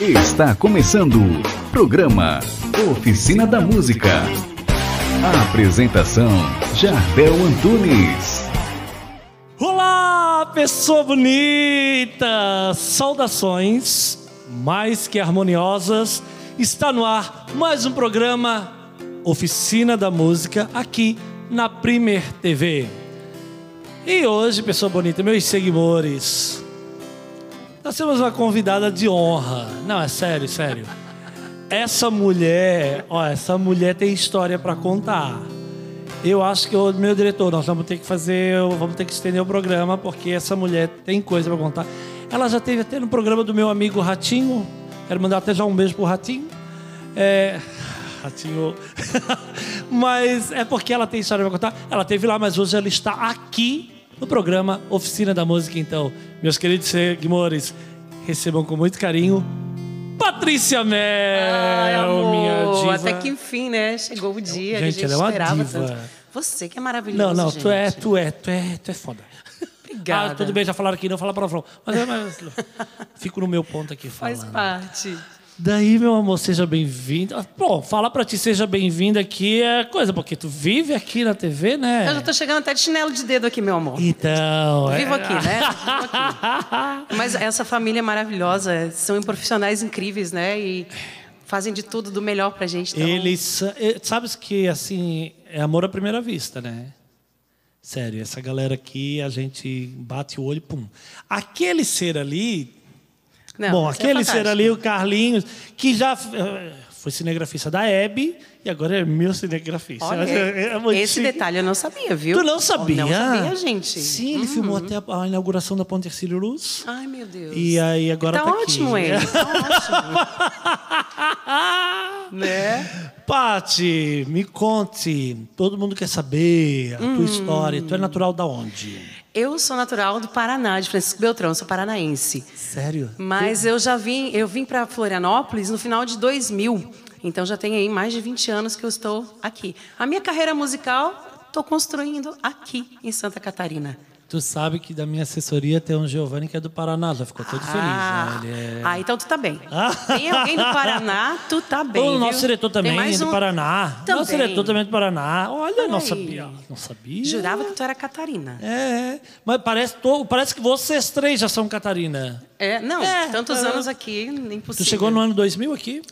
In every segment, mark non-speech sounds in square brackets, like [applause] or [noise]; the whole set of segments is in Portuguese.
Está começando o programa Oficina da Música. A apresentação Jardel Antunes. Olá, pessoa bonita! Saudações mais que harmoniosas. Está no ar mais um programa Oficina da Música aqui na Primer TV. E hoje, pessoa bonita, meus seguidores, nós temos uma convidada de honra. Não, é sério, sério. Essa mulher, ó, essa mulher tem história para contar. Eu acho que o meu diretor, nós vamos ter que fazer, vamos ter que estender o programa porque essa mulher tem coisa para contar. Ela já teve até no programa do meu amigo Ratinho. Quero mandar até já um beijo pro Ratinho. É, [laughs] Ratinho. [laughs] mas é porque ela tem história para contar. Ela teve lá, mas hoje ela está aqui no programa Oficina da Música. Então, meus queridos seguidores, recebam com muito carinho Patrícia Mel, Ai, amor, minha diva. Até que enfim, né? Chegou o dia Gente, que a gente ela é uma esperava diva. tanto. Você que é maravilhoso, Não, não, gente. tu é, tu é, tu é, tu é foda. Obrigada. Ah, tudo bem, já falaram aqui, não fala palavrão. Mas, mas [laughs] fico no meu ponto aqui falando. Faz parte. Daí, meu amor, seja bem-vindo. Ah, Bom, falar pra ti seja bem-vindo aqui é coisa, porque tu vive aqui na TV, né? Eu já tô chegando até de chinelo de dedo aqui, meu amor. Então, Vivo é... aqui, né? Vivo aqui. [laughs] Mas essa família é maravilhosa, são profissionais incríveis, né? E fazem de tudo do melhor pra gente. Então, Eles, sabes que assim, é amor à primeira vista, né? Sério, essa galera aqui, a gente bate o olho, pum. Aquele ser ali, Não, bom, é aquele ser fantástico. ali, o Carlinhos, que já eh, foi cinegrafista da Hebe e agora é meu cinegrafista. Olha, É muito esse chique. detalhe eu não sabia, viu? Tu não sabia? Não sabia, gente. Uhum. Sim, ele filmou até a, a inauguração da Ponte Ercílio Luz. Ai, meu Deus. E aí agora tá, tá, ótimo aqui. ele, tá ótimo. [laughs] né? Pati, me conte. Todo mundo quer saber a Hum. tua história. Tu é natural da onde? Eu sou natural do Paraná, de Francisco Beltrão, sou paranaense. Sério? Mas eu já vim, eu vim para Florianópolis no final de 2000. Então já tem aí mais de 20 anos que eu estou aqui. A minha carreira musical estou construindo aqui em Santa Catarina. Tu sabe que da minha assessoria tem um Giovanni que é do Paraná, já ficou todo feliz. Ah, Né? Ele é... ah, então tu tá bem. Ah. Tem alguém do Paraná, tu tá bem. o viu? nosso diretor Tem também é do um- Paraná. Também. Nosso diretor também é do Paraná. Olha, Olha não sabia. Não sabia. Jurava que tu era Catarina. É, é. mas parece, to- parece que vocês três já são Catarina. É, não, É, tantos é. anos aqui, impossível. Tu chegou no ano 2000 aqui?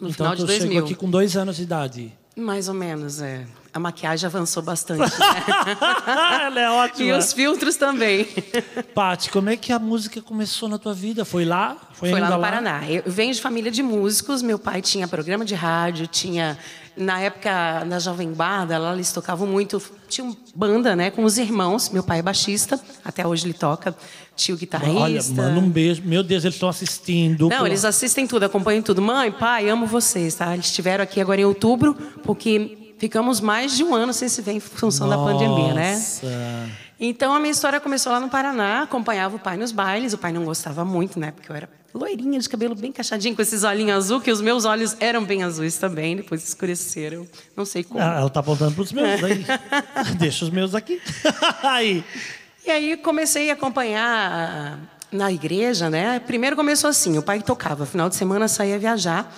No então final de tu 2000. chegou aqui com dois anos de idade. Mais ou menos, é. A maquiagem avançou bastante. [laughs] né? Ela é ótima. e os filtros também. Paty, como é que a música começou na tua vida? Foi lá? Foi lá ainda no Paraná. Eu venho de família de músicos. Meu pai tinha programa de rádio, tinha na época na Jovem Guarda, lá eles tocavam muito, tinha banda, né, com os irmãos. Meu pai é baixista, até hoje ele toca. Tio guitarrista. Olha, manda um beijo. Meu Deus, eles estão assistindo. Não, pô. eles assistem tudo, acompanham tudo. Mãe, pai, amo vocês, tá? Eles estiveram aqui agora em outubro, porque ficamos mais de um ano sem se ver em função da pandemia, né? Nossa. Então a minha história começou lá no Paraná, acompanhava o pai nos bailes. O pai não gostava muito, né? Porque eu era loirinha, de cabelo bem cacheadinho, com esses olhinhos azul, que os meus olhos eram bem azuis também, depois escureceram. Não sei como. Ah, ela tá apontando pros meus aí. [laughs] Deixa os meus aqui. [laughs] aí. E aí comecei a acompanhar na igreja, né? Primeiro começou assim, o pai tocava, final de semana saía viajar.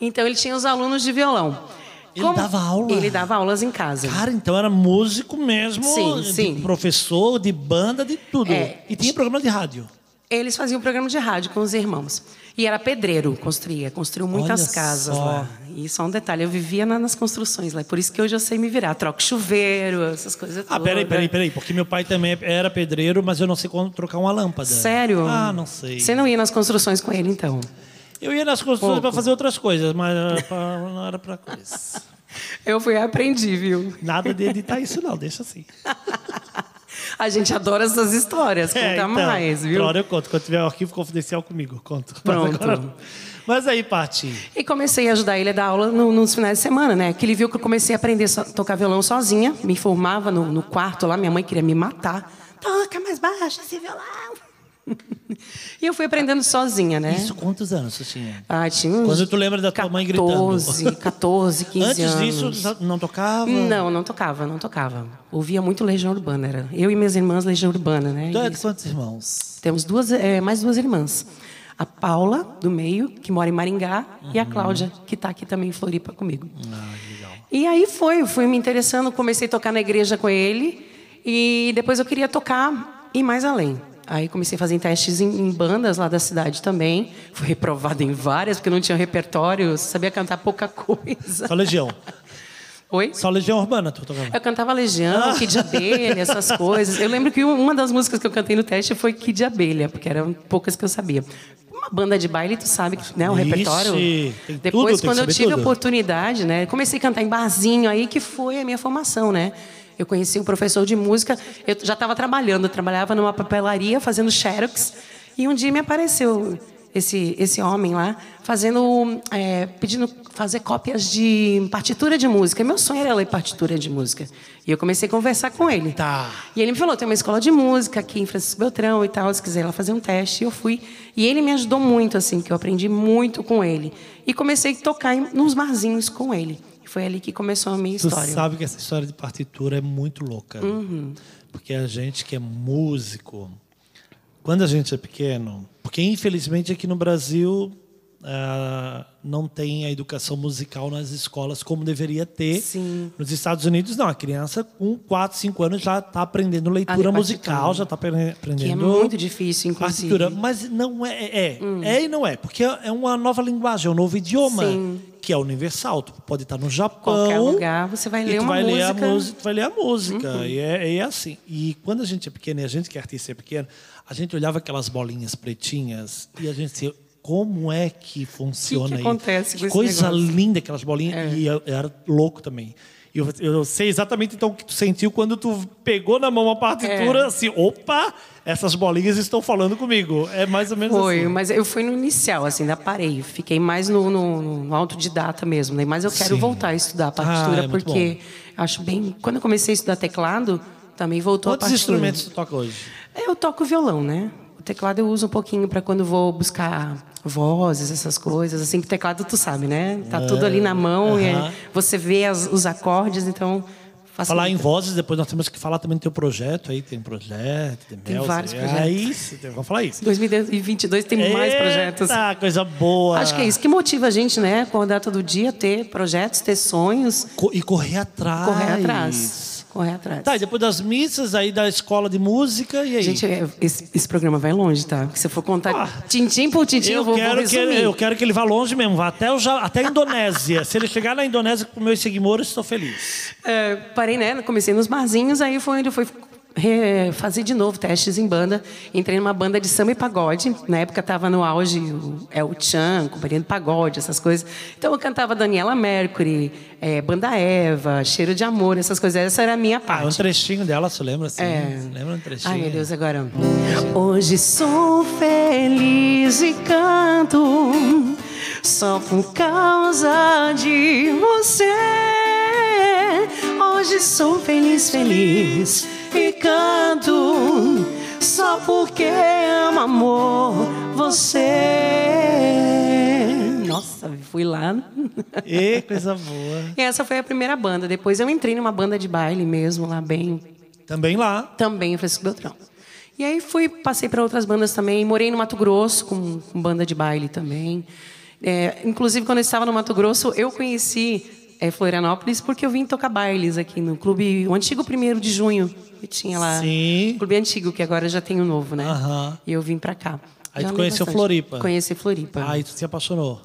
Então ele tinha os alunos de violão. Ele dava aula? Ele dava aulas em casa. Cara, então era músico mesmo. Sim, de sim. Professor, de banda, de tudo. É. E tinha programa de rádio. Eles faziam programa de rádio com os irmãos. E era pedreiro, construía, construiu muitas Olha casas só. lá. E só um detalhe, eu vivia na- nas construções lá. Por isso que hoje eu sei me virar. Troco chuveiro, essas coisas Ah, todas. peraí, peraí, peraí. Porque meu pai também era pedreiro, mas eu não sei quando trocar uma lâmpada. Sério? Ah, não sei. Você não ia nas construções com ele, então? Eu ia nas construções para fazer outras coisas, mas pra- [laughs] não era pra coisa. Eu fui e aprendi, viu? Nada de editar isso, não, deixa assim. A gente adora essas histórias. Conta É, então, mais, viu? hora eu conto. Quando tiver o arquivo confidencial comigo, eu conto. Mas Pronto. agora não. Mas aí, Paty. E comecei a ajudar ele a dar aula no- nos finais de semana, né? Que ele viu que eu comecei a aprender a tocar violão sozinha. Me formava no, no quarto lá, minha mãe queria me matar. Toca mais baixo esse violão. E eu fui aprendendo sozinha, né? Isso quantos anos você tinha? Ah, tinha uns Quando tu lembra da tua mãe gritando? 14, 14, 15 Antes anos. disso, já não tocava? Não, não tocava, não tocava. Ouvia muito Legião Urbana. Era eu e minhas irmãs Legião Urbana, né? Tu é de quantos irmãos? Temos duas, é, mais duas irmãs. A Paula, do meio, que mora em Maringá, e a Cláudia, que está aqui também em Floripa comigo. Ah, legal. E aí foi, fui me interessando, comecei a tocar na igreja com ele e depois eu queria tocar e mais além. Aí comecei a fazer testes em, em bandas lá da cidade também. Fui reprovada em várias porque não tinha repertório, sabia cantar pouca coisa. Só Legião. [laughs] Oi? Só Legião Urbana, tu tocando. Eu cantava Legião, Kid de Abelha, essas [laughs] coisas. Eu lembro que uma das músicas que eu cantei no teste foi Kid de Abelha, porque eram poucas que eu sabia. Uma banda de baile, tu sabe, né, o Ixi, repertório. tem tudo, Depois, tem que quando eu saber tive a tudo. oportunidade, né, comecei a cantar em barzinho aí, que foi a minha formação, né? Eu conheci um professor de música, eu já estava trabalhando, eu trabalhava numa papelaria fazendo xerox, e um dia me apareceu esse, esse homem lá, fazendo, é, pedindo fazer cópias de partitura de música. Meu sonho era ler partitura de música. E eu comecei a conversar com ele. Tá. E ele me falou, tem uma escola de música aqui em Francisco Beltrão e tal, se quiser lá fazer um teste. E eu fui. E ele me ajudou muito, assim, que eu aprendi muito com ele. E comecei a tocar nos barzinhos com ele. Foi ali que começou a minha Tu história. sabe que essa história de partitura é muito louca. Uhum. Porque a gente que é músico, quando a gente é pequeno, porque infelizmente aqui no Brasil ah, não tem a educação musical nas escolas como deveria ter. Sim. Nos Estados Unidos, não. A criança com 4, 5 anos já está aprendendo leitura musical, já está aprendendo. Que é muito difícil, inclusive. Partitura, mas não é, é, é e não é, porque é uma nova linguagem, é um novo idioma Sim. que é universal. Tu pode estar no Japão, Qualquer lugar, você vai ler uma vai ler a música. Uhum. música, tu vai ler a música e é, é assim. E quando a gente é pequeno, e a gente que é artista é pequeno, a gente olhava aquelas bolinhas pretinhas e a gente como é que funciona isso? acontece com Que coisa negócio? É. linda aquelas bolinhas. E eu, eu era louco também. Eu, eu sei exatamente então o que tu sentiu quando tu pegou na mão a partitura, É. assim, opa, essas bolinhas estão falando comigo. É mais ou menos Foi, assim. mas eu fui no inicial, assim, ainda parei. Fiquei mais no, no, no autodidata mesmo. Né? Mas eu quero Sim. voltar a estudar a partitura, Ah, é porque acho bem. Quando eu comecei a estudar teclado, também voltou Quantos a partitura. instrumentos tu toca hoje? Eu toco violão, né? O teclado eu uso um pouquinho para quando vou buscar vozes, essas coisas. Assim, que o teclado tu sabe, né? Tá tudo ali na mão e você vê as- os acordes, então. Falar em vozes, depois nós temos que falar também do teu projeto aí. Tem projeto, tem, Tem Melza, vários é projetos. isso, tem- vamos falar isso. 2022 tem mais projetos. Eita, coisa boa. Acho que é isso que motiva a gente, né? Acordar todo dia, ter projetos, ter sonhos, Co- E correr atrás. correr atrás. Correr atrás. Tá, e depois das missas, aí da escola de música, e aí? Gente, é- esse, esse programa vai longe, tá? Porque se eu for contar tintim por tintim, eu, eu, vou, vou quero que resumir. ele, eu quero que ele vá longe mesmo, vá até, o, até a Indonésia. Se ele chegar na Indonésia com meus seguidores, estou feliz. É, parei, né? Comecei nos barzinhos, aí foi onde eu fui fazer de novo testes em banda. Entrei numa banda de samba e pagode. Na época estava no auge o El Chan, Companhia de Pagode, essas coisas. Então eu cantava Daniela Mercury, é, Banda Eva, Cheiro de Amor, essas coisas. Essa era a minha Ah, um parte. trechinho dela, você lembra assim? É. Lembra um trechinho? Ai, meu Deus, agora. Hoje sou feliz e canto só por causa de você. Hoje sou feliz, feliz e canto só porque amo amor você. Nossa, fui lá. E coisa boa. E essa foi a primeira banda. Depois eu entrei numa banda de baile mesmo, lá bem Também lá. também em Francisco Beltrão. E aí fui, passei para outras bandas também. Morei no Mato Grosso com, com banda de baile também. É, inclusive, quando eu estava no Mato Grosso, eu conheci é, Florianópolis porque eu vim tocar bailes aqui no clube, o antigo primeiro de junho, que tinha lá. Sim. Clube antigo, que agora já tem o novo, né? Aham. E eu vim para cá. Aí Já tu conheceu bastante. Floripa. Conheci Floripa. Aí tu se apaixonou.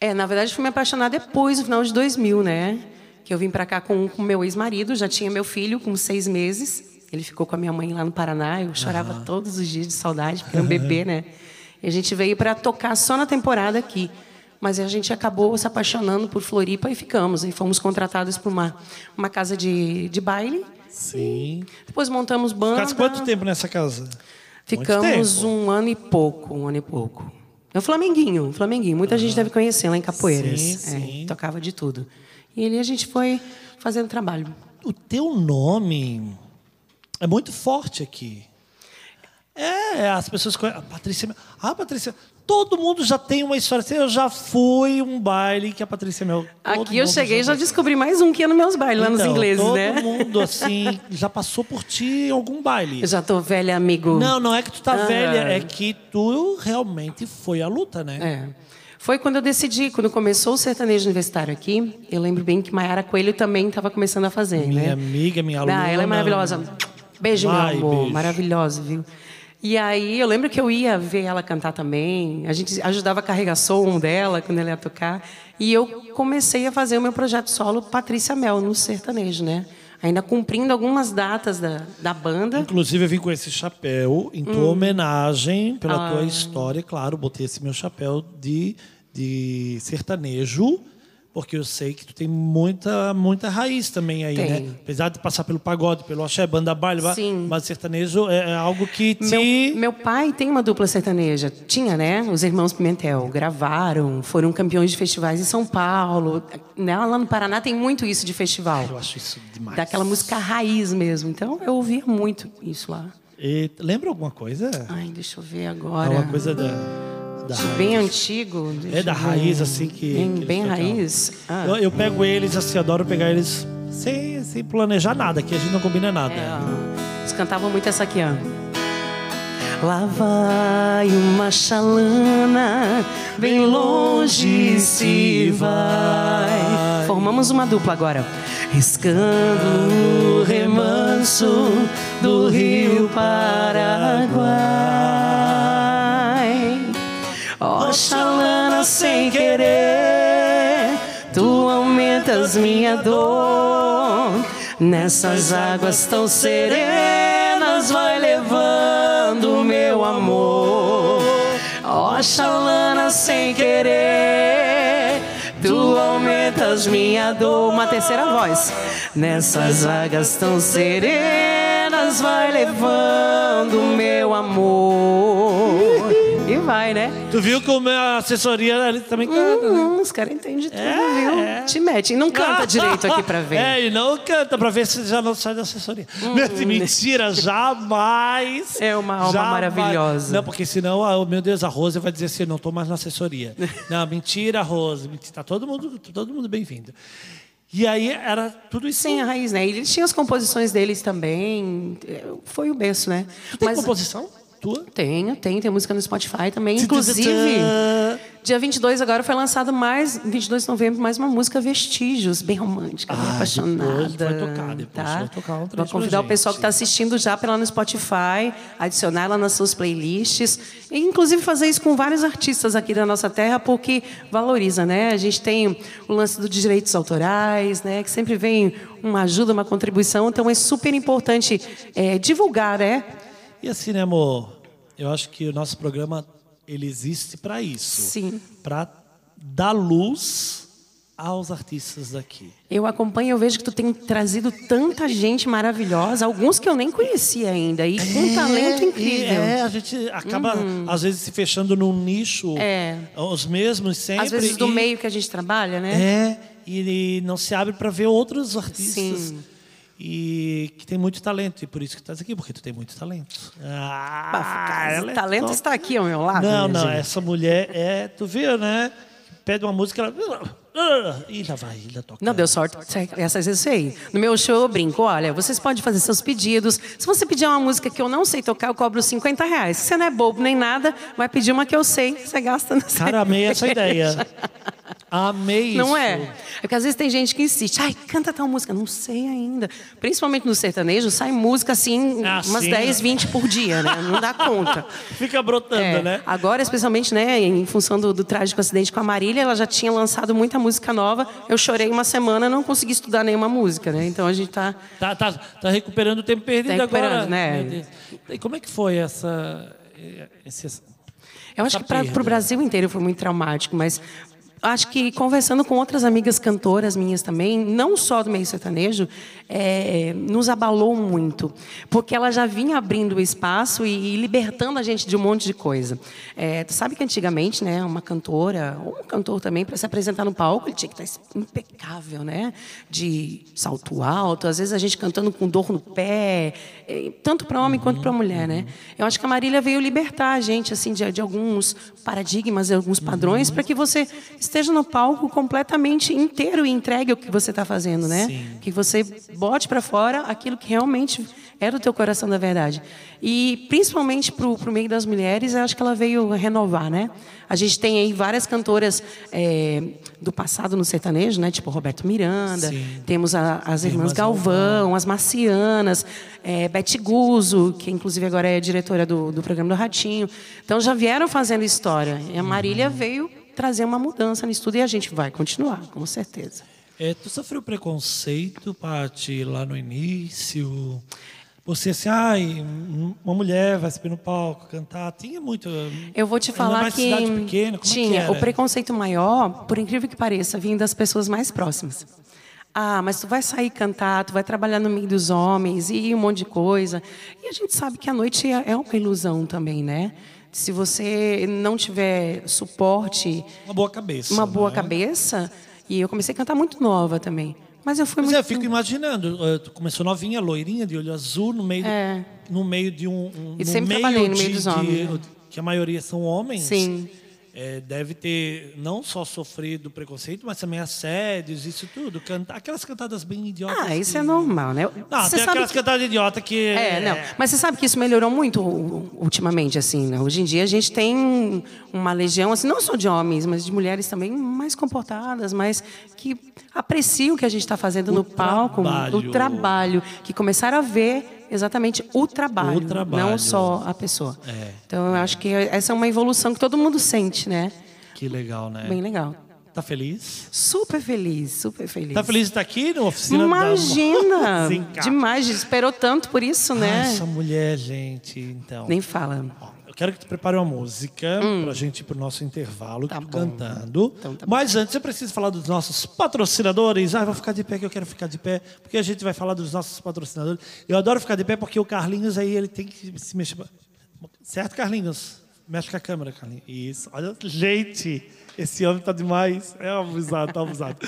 É, na verdade, fui me apaixonar depois, no final de 2000, né? Que eu vim para cá com o meu ex-marido, já tinha meu filho com seis meses. Ele ficou com a minha mãe lá no Paraná. Eu chorava todos os dias de saudade, porque era um bebê, né? E a gente veio para tocar só na temporada aqui. Mas a gente acabou se apaixonando por Floripa e ficamos. E fomos contratados por uma, uma casa de, de baile. Sim. Depois montamos banda. Ficaste quanto tempo nessa casa? Ficamos um ano e pouco, um ano e pouco. É o Flamenguinho, Flamenguinho. Muita gente deve conhecer lá em Capoeiras. Sim, É, sim. tocava de tudo. E ali a gente foi fazendo trabalho. O teu nome é muito forte aqui. É, as pessoas conhecem. A Patrícia. Ah, Patrícia. Todo mundo já tem uma história. assim, Eu já fui um baile que a Patrícia Mel. todo Aqui eu cheguei e já foi. descobri mais um que ia nos meus bailes, lá nos Então, ingleses, todo né? mundo, [laughs] assim, já passou por ti em algum baile. Eu já tô velha, amigo. Não, não é que tu tá Aham. velha, é que tu realmente foi à luta, né? É. Foi quando eu decidi, quando começou o sertanejo universitário aqui, eu lembro bem que Mayara Coelho também estava começando a fazer, Minha né? amiga, minha aluna. Ah, ela é maravilhosa. Beijo, Vai, meu amor. beijo. Maravilhosa, viu? E aí eu lembro que eu ia ver ela cantar também. A gente ajudava a carregar som dela quando ela ia tocar. E eu comecei a fazer o meu projeto solo Patrícia Mel no sertanejo, né? Ainda cumprindo algumas datas da, da banda. Inclusive, eu vim com esse chapéu em Hum. tua homenagem pela Ah. tua história. Claro, botei esse meu chapéu de, de sertanejo, porque eu sei que tu tem muita, muita raiz também aí, Tem. né? Apesar de passar pelo pagode, pelo axé, banda baile, Sim. mas sertanejo é é algo que te... Meu, meu pai tem uma dupla sertaneja. Tinha, né? Os irmãos Pimentel. Gravaram, foram campeões de festivais em São Paulo. Né? Lá no Paraná tem muito isso de festival. Eu acho isso demais. Daquela música raiz mesmo. Então eu ouvia muito isso lá. E, lembra alguma coisa? Ai, deixa eu ver agora. Alguma coisa da... da De bem antigo. É da raiz, assim, que... Bem, que bem raiz. Ah, Eu, eu pego eles, assim, adoro pegar eles sem, sem planejar nada, que a gente não combina nada. é. Eles cantavam muito essa aqui, ó. Lá vai uma chalana, bem longe se vai. Formamos uma dupla agora. Riscando o remanso do rio Paraguai. Ó chalana sem querer, tu aumentas minha dor. Nessas águas tão serenas, vai levando meu amor. Ó chalana sem querer, tu aumentas minha dor. Uma terceira voz. Nessas águas tão serenas, vai levando meu amor. Vai, né? Tu viu como a assessoria ele também canta, né? Hum, os caras entendem tudo, É, viu? é. Te mete. E não canta direito aqui pra ver. [laughs] É, e não canta pra ver se já não sai da assessoria. Mentira, jamais. É uma alma maravilhosa. Não, porque senão, ah, meu Deus, a Rose vai dizer assim, não tô mais na assessoria. [laughs] não, mentira, Rose. Mentira, tá todo mundo, todo mundo bem-vindo. E aí era tudo isso. Sem a raiz, né? E Eles tinham as composições deles também. É, Foi o berço, né? Tem composição? Tua? Tenho, tem, tem música no Spotify também. Inclusive, dia 22 agora foi lançado mais, 22 de novembro, mais uma música Vestígios, bem romântica, bem Ah, apaixonada. depois vai tocar, depois tá? vai tocar um Vou convidar o pessoal que está assistindo já lá no Spotify, adicionar ela nas suas playlists. E, inclusive, fazer isso com vários artistas aqui da nossa terra, porque valoriza, né? A gente tem o lance dos direitos autorais, né? Que sempre vem uma ajuda, uma contribuição. Então, é super importante é, divulgar, né? E assim, né, amor? Eu acho que o nosso programa ele existe para isso. Sim. Para dar luz aos artistas daqui. Eu acompanho, eu vejo que tu tem trazido tanta gente maravilhosa, alguns que eu nem conhecia ainda, e com um talento É, incrível. e É, a gente acaba, às vezes, se fechando num nicho. É. Os mesmos sempre. Às vezes do e- meio que a gente trabalha, né? É, e não se abre para ver outros artistas. Sim. E que tem muito talento. E por isso que estás aqui, porque tu tem muito talento. Ah, Bafo, ela o é talento top. está aqui ao meu lado. Não, não, gente. essa mulher é. Tu viu, né? Pede uma música, ela. E ainda vai, ainda toca. Não deu sorte. Essas vezes eu sei. No meu show eu brinco, olha, vocês podem fazer seus pedidos. Se você pedir uma música que eu não sei tocar, eu cobro 50 reais. Se você não é bobo nem nada, vai pedir uma que eu sei, você gasta Cara, amei essa ideia. [laughs] Amei isso. Não é? É porque às vezes tem gente que insiste, ai, canta tal música. Não sei ainda. Principalmente no sertanejo, sai música assim, Ah, umas sim. 10, 20 por dia, né? Não dá conta. [laughs] Fica brotando, É, né? Agora, especialmente, né, em função do, do trágico acidente com a Marília, ela já tinha lançado muita música nova. Eu chorei uma semana, não consegui estudar nenhuma música, né? Então a gente tá. Tá, tá, tá recuperando o tempo perdido Tá agora. né? E como é que foi essa. Esse, Eu acho que para o Brasil inteiro foi muito traumático, mas acho que conversando com outras amigas cantoras minhas também, não só do meio sertanejo, é, nos abalou muito, porque ela já vinha abrindo o espaço e, e, libertando a gente de um monte de coisa. É, tu sabe que antigamente, né, uma cantora ou um cantor também para se apresentar no palco, ele tinha que estar impecável, né, de salto alto, às vezes a gente cantando com dor no pé, é, tanto para homem quanto para mulher, né. Eu acho que a Marília veio libertar a gente assim de, de alguns paradigmas, de alguns padrões, para que você esteja no palco completamente inteiro e entregue o que você está fazendo, né? Sim. Que você bote para fora aquilo que realmente é do teu coração da verdade. E principalmente para o meio das mulheres, eu acho que ela veio renovar, né? A gente tem aí várias cantoras é, do passado no sertanejo, né? Tipo Roberto Miranda, Sim. temos a, as irmãs Galvão, as Marcianas, é, Bete Guzzo, que inclusive agora é diretora do, do programa do Ratinho. Então já vieram fazendo história. E a Marília uhum. veio trazer uma mudança nisso tudo e a gente vai continuar, com certeza. É, tu sofreu preconceito, Paty, lá no início? Você assim, ai, uma mulher vai subir no palco, cantar, tinha muito. Eu vou te falar que cidade pequena, como é tinha. É o preconceito maior, por incrível que pareça, vinha das pessoas mais próximas. Ah, mas tu vai sair cantar, tu vai trabalhar no meio dos homens e um monte de coisa. E a gente sabe que a noite é, é uma ilusão também, né? Se você não tiver suporte. Uma boa cabeça. Uma boa né? cabeça. E eu comecei a cantar muito nova também. Mas eu fui Mas muito. É, eu fico imaginando, eh, tu começou novinha, loirinha, de olho azul, no meio, é. no meio de um. um e sempre meio trabalhei no meio de, dos homens. De, que a maioria são homens. Sim é, deve ter não só sofrido preconceito, mas também assédios, isso tudo. Canta, aquelas cantadas bem idiotas. Ah, isso que... é normal, né? Não, tem aquelas que... cantadas idiotas que. É, não. Mas você sabe que isso melhorou muito ultimamente, assim. Né? Hoje em dia a gente tem uma legião, assim, não só de homens, mas de mulheres também mais comportadas, mais que apreciam o que a gente está fazendo o no palco, trabalho. o trabalho, que começaram a ver exatamente o trabalho, o trabalho. não só a pessoa. É, então eu acho que essa é uma evolução que todo mundo sente, né? Que legal, né? Bem legal. Tá feliz? Super feliz, super feliz. Tá feliz de estar aqui na oficina Imagina! [laughs] Da... Demais, esperou tanto por isso, né? Essa mulher, gente, então. Nem fala. Eu quero que tu prepare uma música hum. para a gente ir para o nosso intervalo tá cantando. Então, tá Mas antes eu preciso falar dos nossos patrocinadores. Ah, vou ficar de pé que eu quero ficar de pé, porque a gente vai falar dos nossos patrocinadores. Eu adoro ficar de pé porque o Carlinhos aí ele tem que se mexer. Certo, Carlinhos? Mexe com a câmera, Carlinhos. Isso. Olha, gente, esse homem tá demais. É abusado, tá abusado.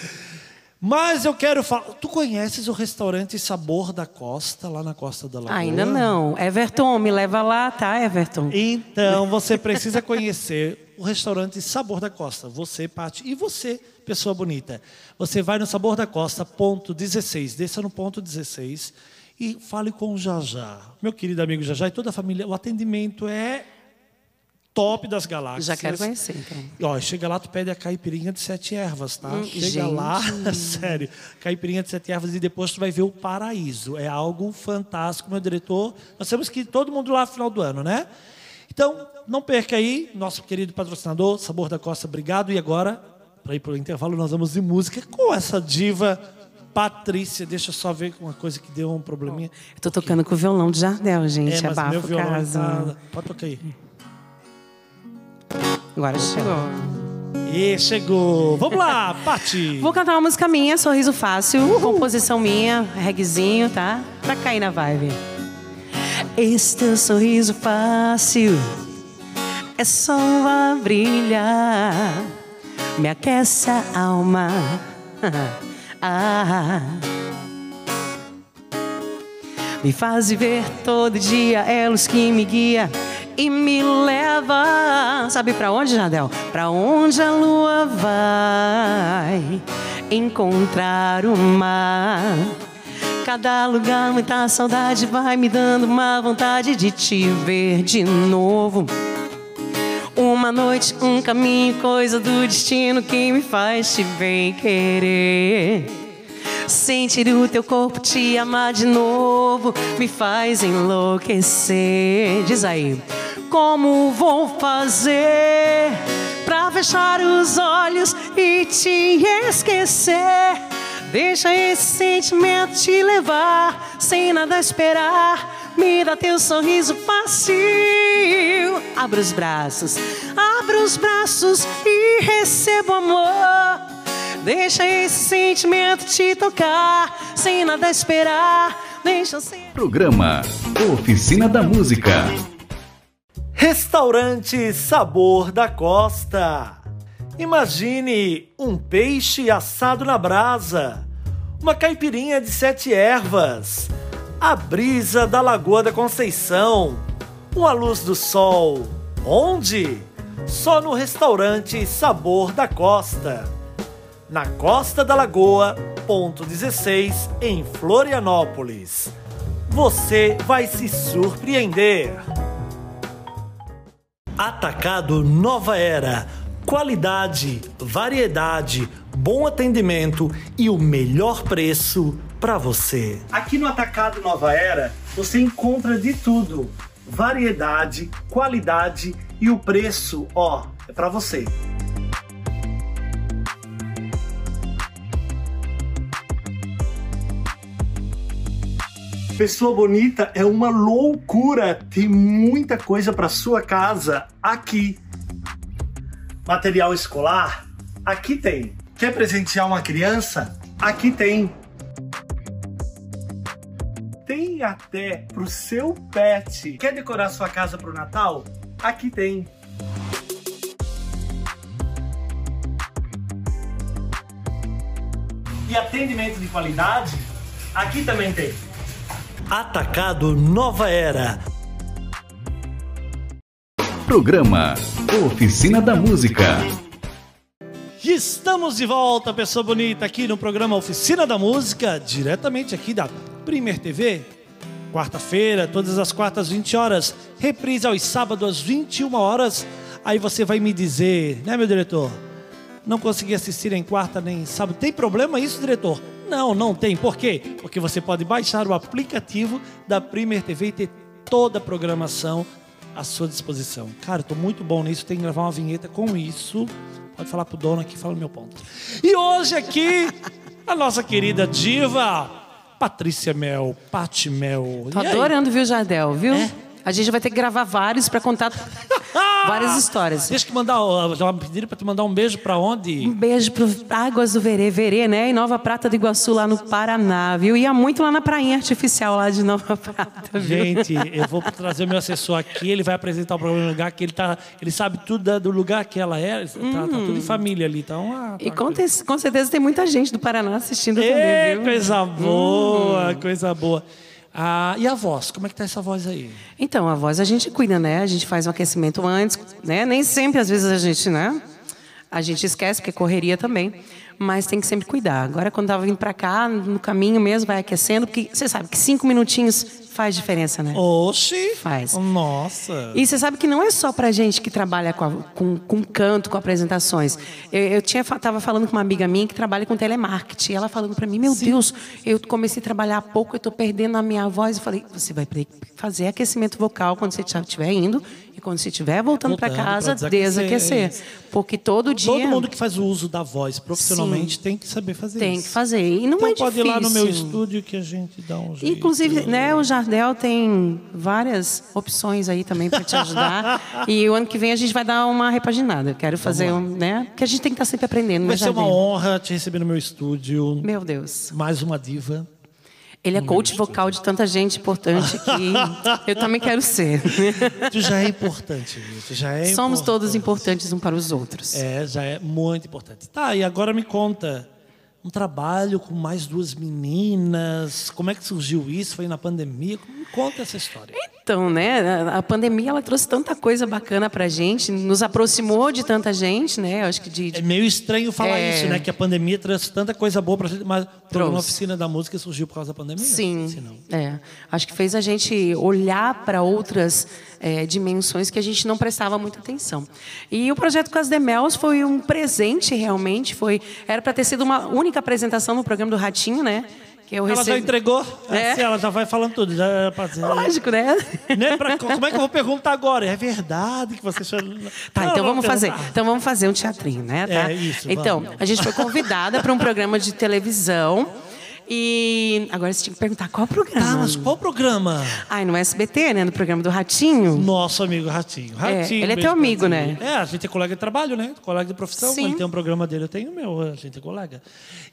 Mas eu quero falar. Tu conheces o restaurante Sabor da Costa, lá na Costa da Lagoa? Ainda não. Everton, me leva lá, tá, Everton? Então, você precisa conhecer o restaurante Sabor da Costa. Você, Paty, e você, pessoa bonita. Você vai no Sabor da Costa, ponto 16. Desça no ponto 16 e fale com o Jajá. Meu querido amigo Jajá e toda a família. O atendimento é top das galáxias. Já quero conhecer, então. Ó, chega lá, tu pede a caipirinha de sete ervas, tá? Hum, chega gente. lá, [laughs] sério, caipirinha de sete ervas e depois tu vai ver o paraíso. É algo fantástico, meu diretor. Nós temos que ir todo mundo lá no final do ano, né? Então, não perca aí, nosso querido patrocinador, Sabor da Costa, obrigado. E agora, para ir para o intervalo, nós vamos de música com essa diva Patrícia, deixa eu só ver uma coisa que deu um probleminha. Eu tô tocando com o violão de Jardel, gente. É, mas meu violão. Tá... Pode tocar aí. Agora chegou. E chegou. Vamos lá, Pati. [laughs] Vou cantar uma música minha, Sorriso Fácil, Uhul. composição minha, reggaezinho, tá? Pra cair na vibe. Esse teu sorriso fácil é só a brilhar, me aquece a alma. [laughs] ah. Me faz viver todo dia, é luz que me guia e me leva. Sabe para onde, Jadel? Para onde a lua vai encontrar o mar. Cada lugar, muita saudade vai me dando uma vontade de te ver de novo. Uma noite, um caminho, coisa do destino que me faz te bem querer. Sentir o teu corpo te amar de novo me faz enlouquecer. Diz aí, como vou fazer pra fechar os olhos e te esquecer? Deixa esse sentimento te levar, sem nada esperar. Me dá teu sorriso fácil. Abra os braços, abra os braços e receba o amor. Deixa esse sentimento te tocar, sem nada esperar. Deixa ser. Programa Oficina da Música. Restaurante Sabor da Costa. Imagine um peixe assado na brasa, uma caipirinha de sete ervas, a brisa da Lagoa da Conceição, uma luz do sol. Onde? Só no restaurante Sabor da Costa. Na Costa da Lagoa, ponto 16, em Florianópolis. Você vai se surpreender. Atacado Nova Era. Qualidade, variedade, bom atendimento e o melhor preço para você. Aqui no Atacado Nova Era, você encontra de tudo: variedade, qualidade e o preço, ó, é para você. Pessoa bonita é uma loucura. Tem muita coisa para sua casa aqui. Material escolar? Aqui tem. Quer presentear uma criança? Aqui tem. Tem até pro seu pet. Quer decorar sua casa pro Natal? Aqui tem. E atendimento de qualidade? Aqui também tem. Atacado Nova Era. Programa Oficina da Música. Estamos de volta, pessoa bonita, aqui no programa Oficina da Música, diretamente aqui da Primer TV. Quarta-feira, todas as quartas, 20 horas. Reprise aos sábados, às 21 horas. Aí você vai me dizer, né, meu diretor? Não consegui assistir em quarta nem sábado. Tem problema isso, diretor? Não, não tem. Por quê? Porque você pode baixar o aplicativo da Primer TV e ter toda a programação à sua disposição. Cara, estou muito bom nisso. Tem que gravar uma vinheta com isso. Pode falar pro dono aqui, fala o meu ponto. E hoje aqui, a nossa querida diva, Patrícia Mel, Pati Mel. Tô adorando, viu, Jardel, viu? É? A gente vai ter que gravar vários para contar [laughs] várias histórias. Deixa que mandar, já pediram para te mandar um beijo para onde? Um beijo pro Águas do Verê, Verê, né? Em Nova Prata do Iguaçu, lá no Paraná, viu? Ia muito lá na prainha artificial lá de Nova [laughs] Prata, viu? Gente, eu vou trazer o meu assessor aqui, ele vai apresentar o programa no lugar que ele tá, ele sabe tudo do lugar que ela é, tá, tá tudo em família ali, então. ah, E tá com, te- com certeza tem muita gente do Paraná assistindo Ê, também, viu? coisa boa, coisa boa. Ah, e a voz? Como é que tá essa voz aí? Então, a voz a gente cuida, né? A gente faz um aquecimento antes, né? Nem sempre, às vezes, a gente, né? A gente esquece, porque é correria também. Mas tem que sempre cuidar. Agora, quando tava vindo pra cá, no caminho mesmo, vai aquecendo, porque você sabe que cinco minutinhos faz diferença, né? Oxi! Faz. Nossa! E você sabe que não é só pra gente que trabalha com, a- com, com canto, com apresentações. Eu, eu tinha, tava falando com uma amiga minha que trabalha com telemarketing. Ela falando pra mim, meu Deus, eu comecei a trabalhar há pouco, eu tô perdendo a minha voz. Eu falei, você vai fazer aquecimento vocal quando você estiver indo e quando você estiver voltando Voltando casa, pra desaquecer, desaquecer. isso. Porque todo dia Todo mundo que faz o uso da voz profissionalmente tem que saber fazer tem isso. que fazer. E não então é pode difícil. ir lá no meu estúdio que a gente dá um jeito. Inclusive, né, o Jardel tem várias opções aí também para te ajudar. [laughs] e o ano que vem a gente vai dar uma repaginada. Eu quero fazer um, né? Porque a gente tem que estar sempre aprendendo, Vai né, ser uma honra te receber no meu estúdio. Meu Deus. Mais uma diva. Ele é coach vocal de tanta gente importante que [laughs] eu também quero ser. Tu já é importante? Tu já é Somos importante. todos importantes um para os outros. É, já é muito importante. Tá, e agora me conta. Um trabalho com mais duas meninas. Como é que surgiu isso? Foi na pandemia? Me conta essa história. Então, né, a- pandemia ela trouxe tanta coisa bacana pra gente, nos aproximou de tanta gente, né? Acho que de, de É meio estranho falar É. isso, né? Que a pandemia trouxe tanta coisa boa pra gente, mas Trouxe. Oficina da Música surgiu por causa da pandemia? Sim, Se não. é. Acho que fez a gente olhar para outras é, dimensões que a gente não prestava muita atenção. E o projeto Casa de Mels foi um presente realmente. Foi era para ter sido uma única apresentação no programa do Ratinho, né? Que eu Ela já recebi- entregou? É. Assim, ela já vai falando tudo. Já, dizer- Lógico, né? Né? Pra- como é que eu vou perguntar agora? É verdade que você... Tá, Não, então vamos fazer. perguntar. Então vamos fazer um teatrinho, né? Tá? É, isso, Então, vamos. a gente foi convidada para um programa de televisão. E agora você tinha que perguntar qual programa. Tá, mas qual programa? Ai, no SBT, né? No programa do Ratinho. Nosso amigo Ratinho. Ratinho ele é teu amigo, né? É, a gente é colega de trabalho, né? Colega de profissão. Sim. Ele tem um programa dele, eu tenho o meu, a gente é colega.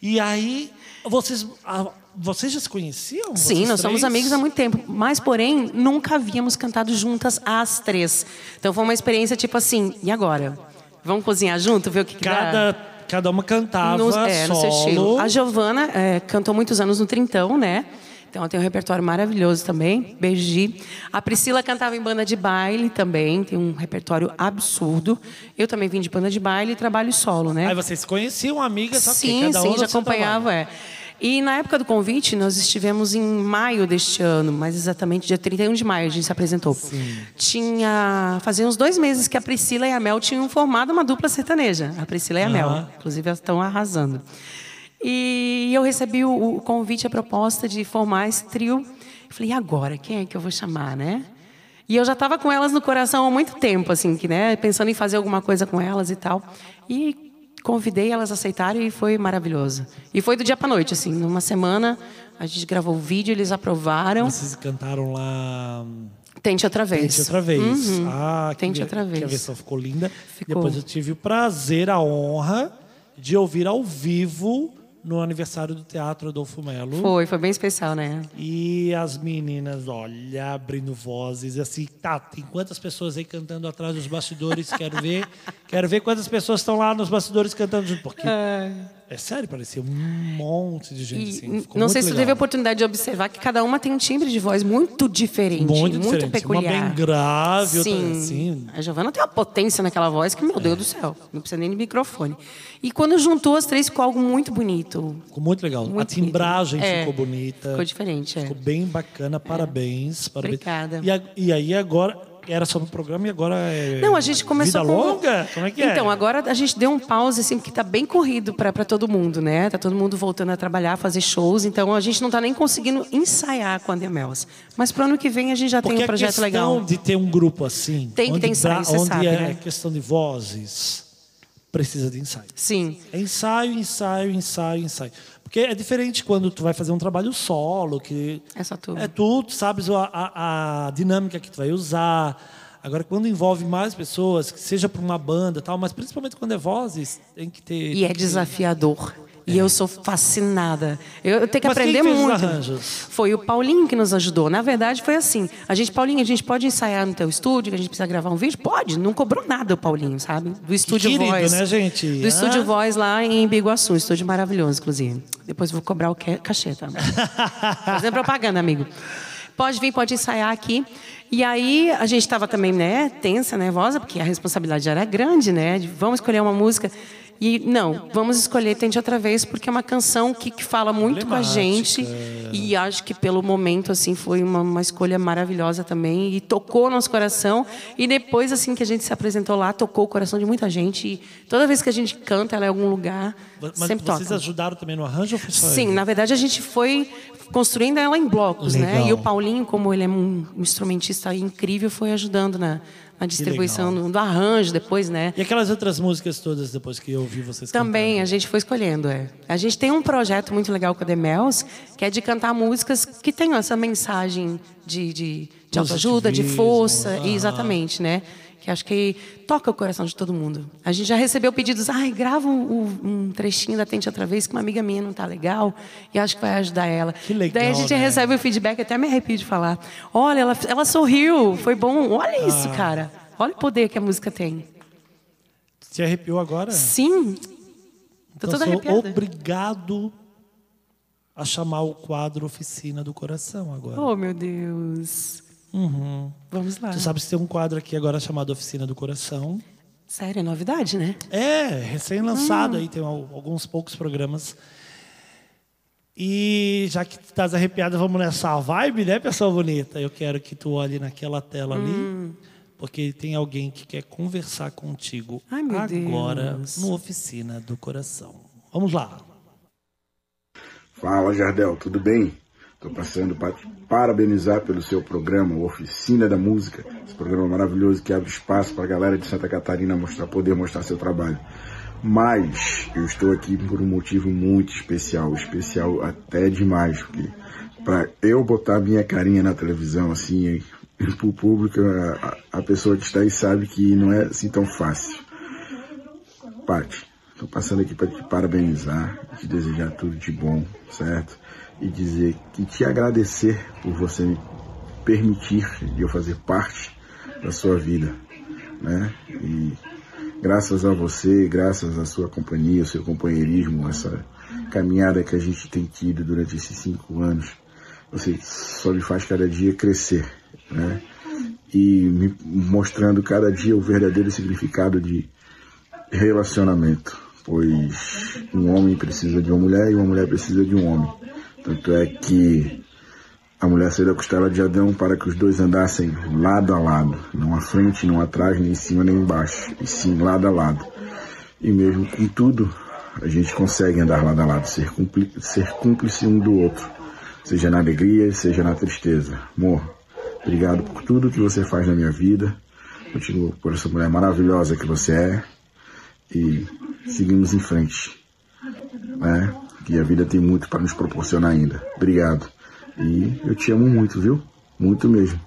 E aí, vocês, ah, vocês já se conheciam? Sim, nós somos três? amigos há muito tempo. Mas, porém, nunca havíamos cantado juntas às três. Então foi uma experiência tipo assim, e agora? Vamos cozinhar junto, ver o que, que dá? Cada, uma cantava no, é, no seu solo. estilo. A Giovana é, cantou muitos anos no Trintão, né? Então ela tem um repertório maravilhoso também. Beiji. A Priscila cantava em banda de baile também, tem um repertório absurdo. Eu também vim de banda de baile e trabalho solo, né? Aí vocês se conheciam, amigas, só que Sim, cada sim, já acompanhava, é. E na época do convite, nós estivemos em maio deste ano, mais exatamente dia 31 de maio, a gente se apresentou. Tinha. Fazia uns dois meses que a Priscila e a Mel tinham formado uma dupla sertaneja. A Priscila e a Mel. Aham. Inclusive, elas estão arrasando. E eu recebi o, o convite, a proposta de formar esse trio. Eu falei, e agora? Quem é que eu vou chamar, né? E eu já estava com elas no coração há muito tempo, assim, que, né, pensando em fazer alguma coisa com elas e tal. E convidei, elas aceitaram e foi maravilhoso. E foi do dia para noite, assim, numa semana a gente gravou o vídeo, eles aprovaram. Vocês cantaram lá. Tente outra vez. Tente outra vez. Uhum. Ah, que, Tente outra Que a vez. versão ficou linda. Ficou. Depois eu tive o prazer, a honra de ouvir ao vivo no aniversário do Teatro Adolfo Melo. Foi, foi bem especial, né? E as meninas, olha, abrindo vozes, assim, tá, tem quantas pessoas aí cantando atrás dos bastidores, quero ver. [laughs] quero ver quantas pessoas estão lá nos bastidores cantando junto, porque é sério, parecia um monte de gente, E assim, ficou não sei se legal. teve a oportunidade de observar que cada uma tem um timbre de voz muito diferente, Muito muito, diferente. peculiar. Uma bem grave, outra Sim. assim. A Giovana tem uma potência naquela voz que, meu Deus do céu, não precisa nem de microfone. E quando juntou as três, ficou algo muito bonito. Ficou muito legal. Muito a timbragem. É, ficou bonita. ficou diferente, é. Ficou bem bacana, parabéns. parabéns. Obrigada. E, a- e aí agora, era só no programa e agora é Não, a gente começou vida com... longa? Como é que é? Então, agora a gente deu um pause, assim, porque tá bem corrido para todo mundo, né? Tá todo mundo voltando a trabalhar, fazer shows. Então, a gente não tá nem conseguindo ensaiar com a Demels. Mas pro ano que vem a gente já Porque tem um a projeto questão legal. de ter um grupo assim, Tem que ter ensaio, você onde sabe, é né? questão de vozes, precisa de ensaio. Sim. É ensaio, ensaio, ensaio, ensaio. Porque é diferente quando tu vai fazer um trabalho solo, que É só tu. é tu, tu sabes a, a- a dinâmica que tu vai usar. Agora, quando envolve mais pessoas, seja para uma banda tal, mas principalmente quando é vozes, tem que ter. E é desafiador. E eu sou fascinada. Eu, eu tenho que Mas aprender muito. Foi o Paulinho que nos ajudou. Na verdade, foi assim. A gente, Paulinho, a gente pode ensaiar no teu estúdio, que a gente precisa gravar um vídeo? Pode. Não cobrou nada o Paulinho, sabe? Do estúdio querido, Voz. né, gente? Do estúdio Ah. Voz lá em Biguaçu. Um estúdio maravilhoso, inclusive. Depois vou cobrar o ca- cachê, tá? [laughs] Fazendo propaganda, amigo. Pode vir, pode ensaiar aqui. E aí a gente estava também, né, tensa, nervosa, porque a responsabilidade já era grande, né? De, vamos escolher uma música. E não, vamos escolher Tente Outra Vez, porque é uma canção que, que fala muito com a gente. E acho que pelo momento, assim, foi uma, uma escolha maravilhosa também. E tocou nosso coração. E depois, assim, que a gente se apresentou lá, tocou o coração de muita gente. E toda vez que a gente canta ela em algum lugar, Mas sempre vocês toca. ajudaram também no arranjo ou foi só Sim, na verdade a gente foi construindo ela em blocos, né? Legal. E o Paulinho, como ele é um instrumentista incrível, foi ajudando na, na distribuição do, do arranjo depois, né? E aquelas outras músicas todas depois que eu ouvi vocês Também a gente foi escolhendo, é. A gente tem um projeto muito legal com a The Mels, que é de cantar músicas que tenham essa mensagem de, de, de autoajuda, de força, aham. exatamente, né? Que acho que toca o coração de todo mundo. A gente já recebeu pedidos, ai, grava um, um trechinho da Tente Outra Vez, que uma amiga minha não tá legal, e acho que vai ajudar ela. Que legal, Daí a gente né? recebe o feedback, até me arrepio de falar. Olha, ela, ela sorriu, foi bom. Olha isso, Ah. cara. Olha o poder que a música tem. Se arrepiou agora? Sim. Tô Então, toda sou arrepiada. obrigado a chamar o quadro Oficina do Coração agora. Oh, meu Deus. Vamos lá. Tu sabe se tem um quadro aqui agora chamado Oficina do Coração. Sério, é novidade, né? É, recém-lançado aí, tem al- alguns poucos programas. E já que tu estás arrepiada, vamos nessa vibe, né, pessoa bonita? Eu quero que tu olhe naquela tela ali, Hum. porque tem alguém que quer conversar contigo Ai, meu agora Deus. no Oficina do Coração. Vamos lá. Fala, Jardel, tudo bem? Estou passando para te parabenizar pelo seu programa, Oficina da Música. Esse programa maravilhoso que abre espaço para a galera de Santa Catarina mostrar, poder mostrar seu trabalho. Mas eu estou aqui por um motivo muito especial, especial até demais, porque para eu botar minha carinha na televisão assim, para o público, a, a, pessoa que está aí sabe que não é assim tão fácil. Paty, estou passando aqui para te parabenizar, te desejar tudo de bom, certo? E dizer que te agradecer por você me permitir de eu fazer parte da sua vida, né? E graças a você, graças à sua companhia, ao seu companheirismo, essa caminhada que a gente tem tido durante esses cinco anos, você só me faz cada dia crescer, né? E me mostrando cada dia o verdadeiro significado de relacionamento, pois um homem precisa de uma mulher e uma mulher precisa de um homem. Tanto é que a mulher saiu da costela de Adão para que os dois andassem lado a lado, não à frente, não atrás, nem em cima, nem embaixo, e sim lado a lado. E mesmo com tudo, a gente consegue andar lado a lado, ser ser cúmplice um do outro, seja na alegria, seja na tristeza. Amor, obrigado por tudo que você faz na minha vida, continuo por essa mulher maravilhosa que você é, e seguimos em frente, né? Que a vida tem muito para nos proporcionar ainda. Obrigado. E eu te amo muito, viu? Muito mesmo.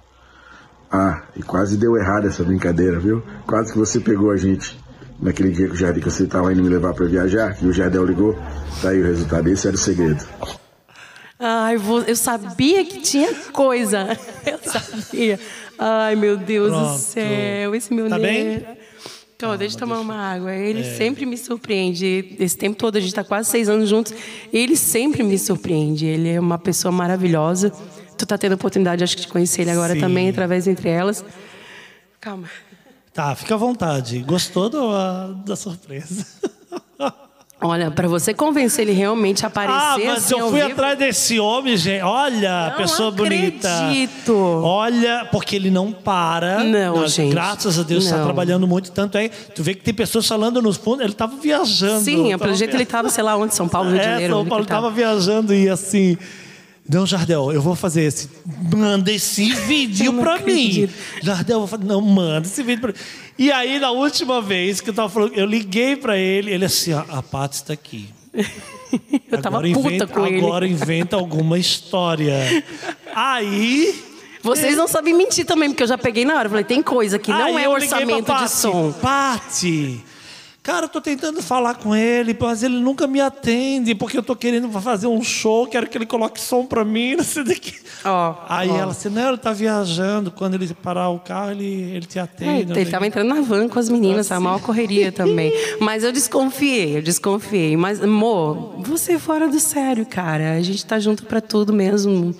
Ah, e quase deu errado essa brincadeira, viu? Quase que você pegou a gente naquele dia que o Jardim que você estava indo me levar para viajar, que o Jardel ligou. Tá aí o resultado, esse era o segredo. Ai, eu sabia que tinha coisa. [laughs] Eu sabia. Ai, meu Deus Pronto. do céu. Esse meu tá bem? Então, deixa eu tomar uma água. Ele é. sempre me surpreende. Esse tempo todo, a gente está quase seis anos juntos. Ele sempre me surpreende. Ele é uma pessoa maravilhosa. Tu está tendo a oportunidade, acho que, de conhecer ele agora Sim. também, através entre elas. Calma. Tá, fica à vontade. Gostou do, da surpresa? [laughs] Olha, para você convencer ele realmente a aparecer. Ah, mas assim, eu fui vivo... atrás desse homem, gente. Olha, não pessoa acredito. bonita. Olha, porque ele não para. Não, Nós, gente. Graças a Deus está trabalhando muito. Tanto é, tu vê que tem pessoas falando nos fundos. Ele estava viajando. Sim, pelo jeito ele estava, sei lá onde, São Paulo, Rio de é, Janeiro. São Paulo estava viajando e assim. Não, Jardel, eu vou fazer esse. Manda esse [laughs] vídeo pra mim. Jardel, eu vou fazer. Não, manda esse vídeo pra mim. E aí, na última vez que eu tava falando, eu liguei pra ele, ele assim, ó, a Paty está aqui. [laughs] eu tava agora puta inventa, com agora ele. Agora inventa alguma história. Aí. Vocês não sabem mentir também, porque eu já peguei na hora. Falei, tem coisa que não é orçamento de som. Paty, Cara, eu tô tentando falar com ele, mas ele nunca me atende, porque eu tô querendo fazer um show, quero que ele coloque som pra mim, [laughs] não sei daqui. Oh, Aí oh. ela disse, não, ele tá viajando, quando ele parar o carro, ele, ele te atende. É, ele tava entrando na van com as meninas, a maior correria também. [laughs] Mas eu desconfiei, eu desconfiei. Mas, amor, você é fora do sério, cara. A gente tá junto para tudo mesmo.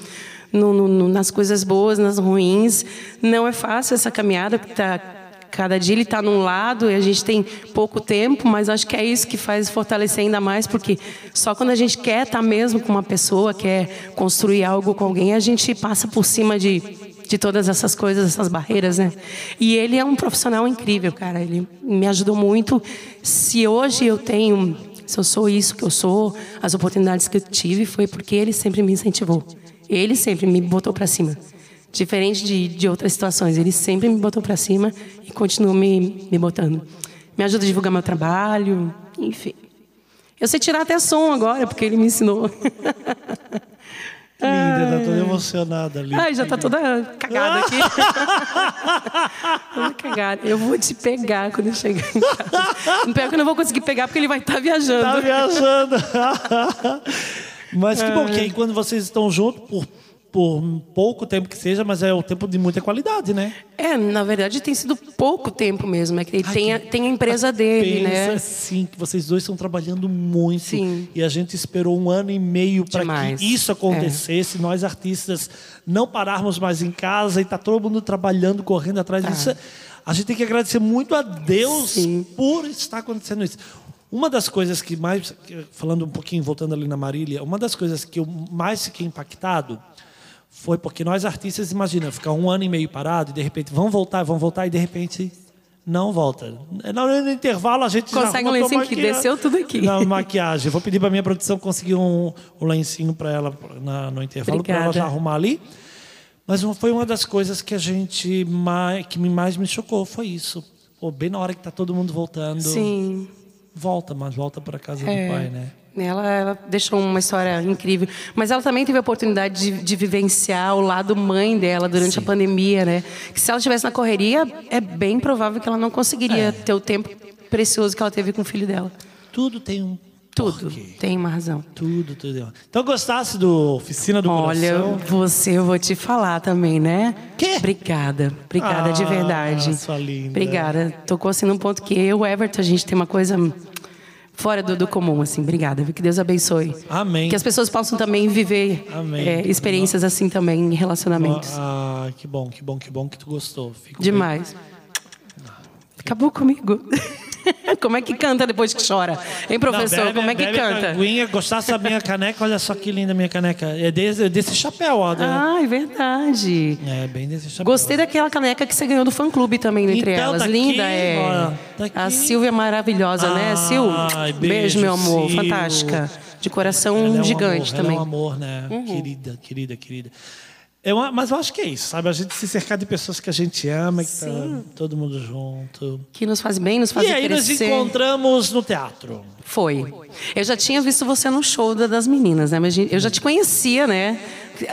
No, no, nas coisas boas, nas ruins. Não é fácil essa caminhada, porque tá Cada dia ele está num lado e a gente tem pouco tempo, mas acho que é isso que faz fortalecer ainda mais, porque só quando a gente quer estar tá mesmo com uma pessoa, quer construir algo com alguém, a gente passa por cima de, de todas essas coisas, essas barreiras, né? E ele é um profissional incrível, cara. Ele me ajudou muito. Se hoje eu tenho, se eu sou isso que eu sou, as oportunidades que eu tive, foi porque ele sempre me incentivou. Ele sempre me botou para cima. Diferente de, de outras situações. Ele sempre me botou para cima e continua me, me botando. Me ajuda a divulgar meu trabalho, enfim. Eu sei tirar até som agora, porque ele me ensinou. Linda, tá toda emocionada ali. Ai, já tá toda cagada aqui. [laughs] toda cagada. Eu vou te pegar quando eu chegar em casa. Pior que eu não vou conseguir pegar porque ele vai estar tá viajando. Tá viajando. [laughs] Mas que bom que aí quando vocês estão juntos, por por pouco tempo que seja, mas é o tempo de muita qualidade, né? É, na verdade tem sido pouco tempo mesmo. É que ele Ai, tem, a, tem a empresa dele, pensa, né? Sim, que vocês dois estão trabalhando muito. Sim. E a gente esperou um ano e meio para que isso acontecesse. É. Nós artistas não pararmos mais em casa e tá todo mundo trabalhando, correndo atrás tá. disso. A gente tem que agradecer muito a Deus Sim. por estar acontecendo isso. Uma das coisas que mais, falando um pouquinho, voltando ali na Marília, uma das coisas que eu mais fiquei impactado foi porque nós artistas, imagina, ficar um ano e meio parado e de repente vão voltar, vão voltar e de repente não volta. No intervalo a gente consegue já um lencinho que desceu tudo aqui. Na maquiagem. Vou pedir para minha produção conseguir um, um lencinho para ela na, no intervalo para ela já arrumar ali. Mas foi uma das coisas que a gente mais, que mais me chocou foi isso. Pô, bem na hora que está todo mundo voltando. Sim. volta, mas volta para casa do É. pai, né? Ela, ela deixou uma história incrível. Mas ela também teve a oportunidade de, de vivenciar o lado mãe dela durante a pandemia, né? Que se ela estivesse na correria, é bem provável que ela não conseguiria ter o tempo precioso que ela teve com o filho dela. Tudo tem um Tudo. porquê. Tem uma razão. Tudo, tudo. Então gostasse do Oficina do Olha, Coração? você eu vou te falar também, né? Quê? Obrigada. Obrigada de Ah, verdade. sua linda. Obrigada. Tocou assim num ponto que eu, Everton, a gente tem uma coisa fora do, do comum, assim. Obrigada. Que Deus abençoe. Amém. Que as pessoas possam também viver é, experiências assim também em relacionamentos. Ah, que bom, que bom, que bom que tu gostou. Fico Demais. Acabou comigo. [laughs] [laughs] Como é que canta depois que chora? Hein, professor? Não, bebe- Como é que bebe canta? Aguinha, gostasse da minha caneca, olha só que linda a minha caneca. É desse, é desse chapéu, ó. né? Ah, é verdade. É, bem desse chapéu. Gostei daquela caneca que você ganhou do fã clube também, entre Então, elas. tá aqui, Linda é. ó, tá aqui. A Silvia é maravilhosa, né, Sil? Beijo, beijo, meu amor. Sil. Fantástica. De coração é um gigante amor, também. Uhum. é um amor, né? Querida, querida, querida. Uma- mas eu acho que é isso, sabe? A gente se cercar de pessoas que a gente ama, que tá todo mundo junto. Que nos faz bem, nos faz e aí nos crescer. encontramos no teatro. Foi. Eu já tinha visto você no show da- das meninas, né? Mas eu já te conhecia, né?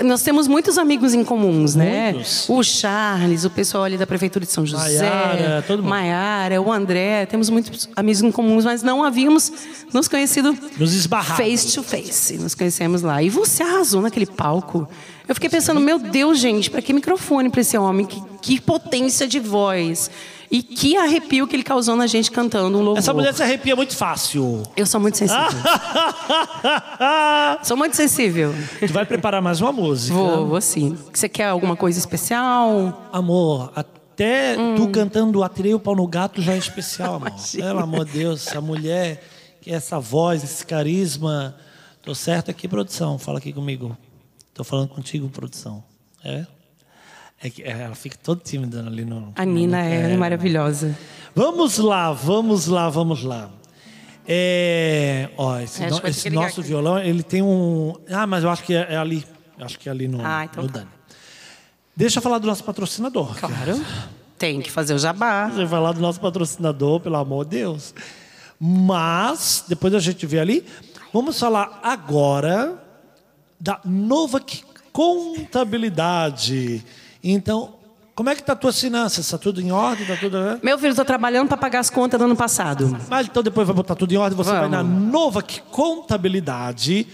Nós temos muitos amigos em comuns, né? Muitos. O Charles, o pessoal ali da Prefeitura de São José. Maiara, todo mundo. Maiara, o André. Temos muitos amigos em comuns, mas não havíamos nos conhecido Nos face to face. Nos conhecemos lá. E você arrasou naquele palco. Eu fiquei pensando, meu Deus, gente, para que microfone para esse homem? Que, que potência de voz. E que arrepio que ele causou na gente cantando um louvor. Essa mulher se arrepia muito fácil. Eu sou muito sensível. [laughs] Sou muito sensível. tu vai preparar mais uma música. Vou, vou sim. Você quer alguma coisa especial? Amor, até Hum. tu cantando Atirei o pau no gato já é especial, amor. Pelo amor de Deus, essa mulher, que é essa voz, esse carisma. Tô certo aqui, produção. Fala aqui comigo. Tô falando contigo, produção. É? É é, ela fica toda tímida ali no. A Nina no- é, maravilhosa. Vamos lá, vamos lá, vamos lá. É, ó, esse, É, no- esse nosso violão, ele tem um. Ah, mas eu acho que é, é ali. Eu Acho que é ali no, Ah, então no tá. Dani. Deixa eu falar do nosso patrocinador. Claro. [laughs] Tem que fazer o jabá. Você vai falar do nosso patrocinador, pelo amor de Deus. Mas, depois a gente vê ali, vamos falar agora da Novak Contabilidade. Então, como é que tá a tua finanças? Está tudo em ordem? Tá tudo... né? Meu filho, estou trabalhando para pagar as contas do ano passado. Mas então depois vai botar tudo em ordem. Você vai Vamos. na Novak Contabilidade,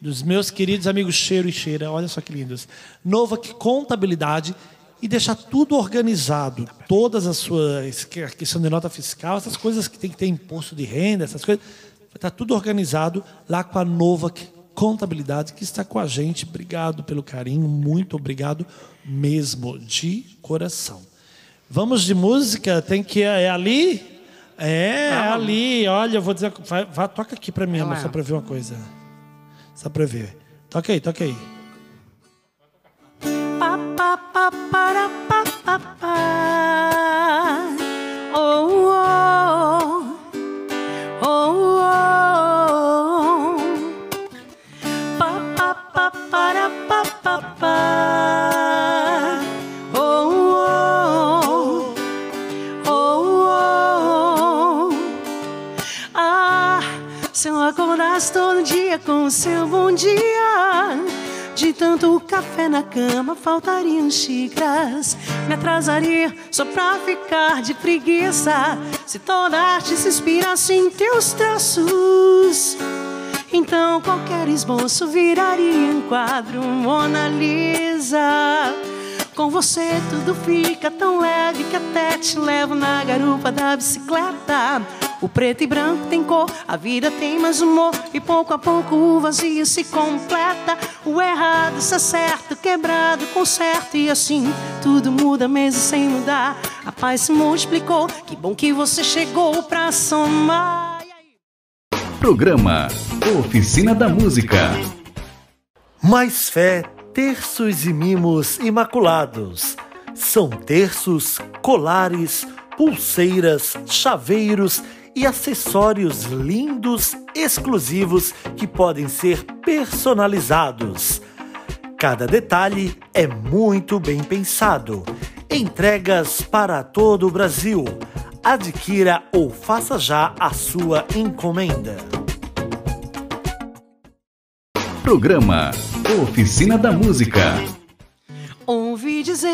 dos meus queridos amigos Cheiro e Cheira. Olha só que lindos. Novak Contabilidade e deixar tudo organizado. Todas as suas. A questão de nota fiscal, essas coisas que tem que ter imposto de renda, essas coisas. Vai estar tudo organizado lá com a Novak Contabilidade, que está com a gente. Obrigado pelo carinho, muito obrigado mesmo, de coração. Vamos de música? Tem que. É ali? É, é ali. Olha, eu vou dizer. Vai, vai, toca aqui pra mim, amor, só pra ver uma coisa. Só pra ver. Toca aí, toca aí. Pa, pa, pa, para, pa, pa, pa. Oh, oh. Com seu bom dia. De tanto café na cama, faltariam xícaras. Me atrasaria só pra ficar de preguiça. Se toda arte se inspirasse em teus traços. Então qualquer esboço viraria um quadro Mona Lisa. Com você tudo fica tão leve que até te levo na garupa da bicicleta. O preto e branco tem cor, a vida tem mais humor e pouco a pouco o vazio se completa. O errado se acerta, o quebrado conserta e assim tudo muda mesmo sem mudar. A paz se multiplicou, que bom que você chegou pra somar. Programa Oficina da Música. Mais fé, terços e mimos imaculados. São terços, colares, pulseiras, chaveiros e acessórios lindos, exclusivos que podem ser personalizados. Cada detalhe é muito bem pensado. Entregas para todo o Brasil. Adquira ou faça já a sua encomenda. Programa Oficina da Música. Ouvi dizer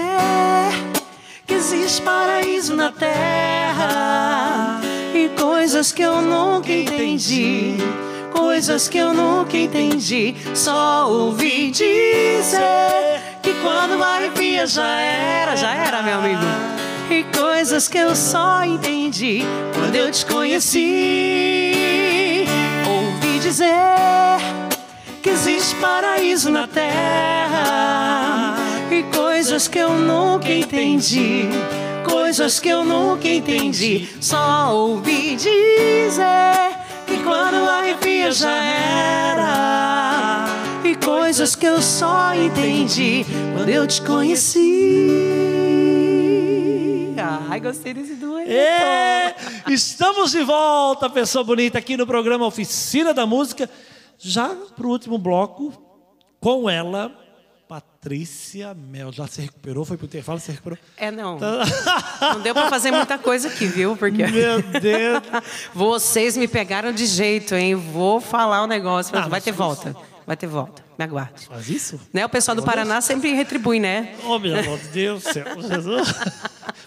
que existe paraíso na terra coisas que eu nunca entendi. Coisas que eu nunca entendi. Só ouvi dizer que quando arrepia já era, já era, meu amigo. E coisas que eu só entendi quando eu te conheci. Ouvi dizer que existe paraíso na terra e coisas que eu nunca entendi, coisas que eu nunca entendi. Só ouvi dizer que quando arrepia já era e coisas que eu só entendi quando eu te conheci. Ai, gostei desse dueto. É, estamos de volta, pessoa bonita, aqui no programa Oficina da Música. Já para o último bloco, com ela, Patrícia Mel. Já se recuperou? Foi para o intervalo? Se recuperou? É, não. Não deu pra fazer muita coisa aqui, viu? Porque Meu Deus. [laughs] vocês me pegaram de jeito, hein? Vou falar o um negócio. Ah, Vai mas ter volta. Vai ter volta. Me aguarde. Faz isso? Né? O pessoal do Paraná sempre retribui, né? Oh, meu Deus do céu. [laughs] Jesus.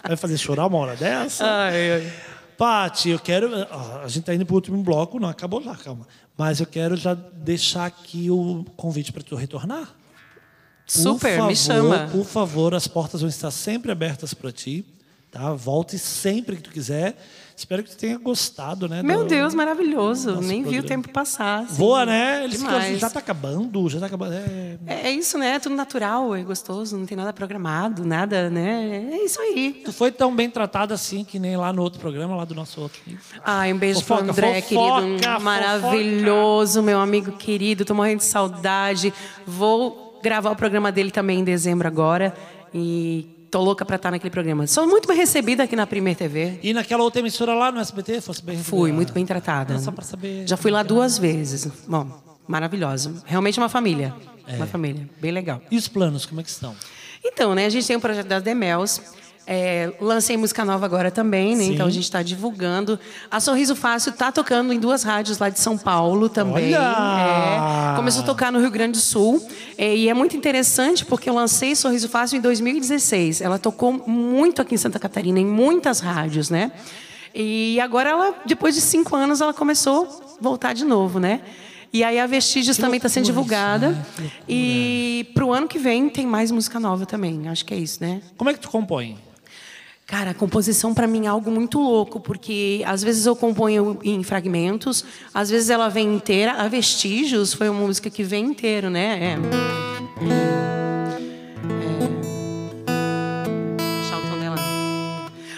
Vai fazer chorar uma hora dessa? Ai, ai. Pati, eu quero. A gente está indo para o último bloco, não acabou já, calma. Mas eu quero já deixar aqui o convite para tu retornar. Super, favor, me chama. Por favor, as portas vão estar sempre abertas para ti. Tá? Volte sempre que tu quiser. Espero que tu tenha gostado, né? Meu do- Deus, maravilhoso. Nem vi o programa. tempo passar. assim. Voa, né? Eles ficam, Demais. já está acabando, já está acabando. É, É é isso, né? Tudo natural, é gostoso, não tem nada programado, nada, né? É isso aí. Tu foi tão bem tratada assim que nem lá no outro programa, lá do nosso outro. Ai, um beijo Fofoca, pro André, fofoca, querido. fofoca. Maravilhoso, meu amigo querido. Tô morrendo de saudade. Vou gravar o programa dele também em dezembro agora. E tô louca pra estar naquele programa. Sou muito bem recebida aqui na Primeira TV. E naquela outra emissora lá no SBT, fosse bem Fui, muito bem tratada. Não, só pra saber. Já fui lá duas vezes. Bom, maravilhosa. Realmente uma família. É. Uma família. Bem legal. E os planos, como é que estão? Então, né, a gente tem o projeto das Demels. É, lancei música nova agora também, né? Então a gente está divulgando. A Sorriso Fácil está tocando em duas rádios lá de São Paulo também. É, começou a tocar no Rio Grande do Sul. É, e é muito interessante porque eu lancei Sorriso Fácil em 2016. Ela tocou muito aqui em Santa Catarina, em muitas rádios, né? E agora ela, depois de cinco anos, ela começou a voltar de novo, né? E aí a Vestígios também está sendo loucura isso, divulgada. né? Que. E pro ano que vem tem mais música nova também. Acho que é isso, né? Como é que tu compõe? Cara, a composição para mim é algo muito louco, porque às vezes eu componho em fragmentos, às vezes ela vem inteira. A Vestígios foi uma música que vem inteiro, né? É.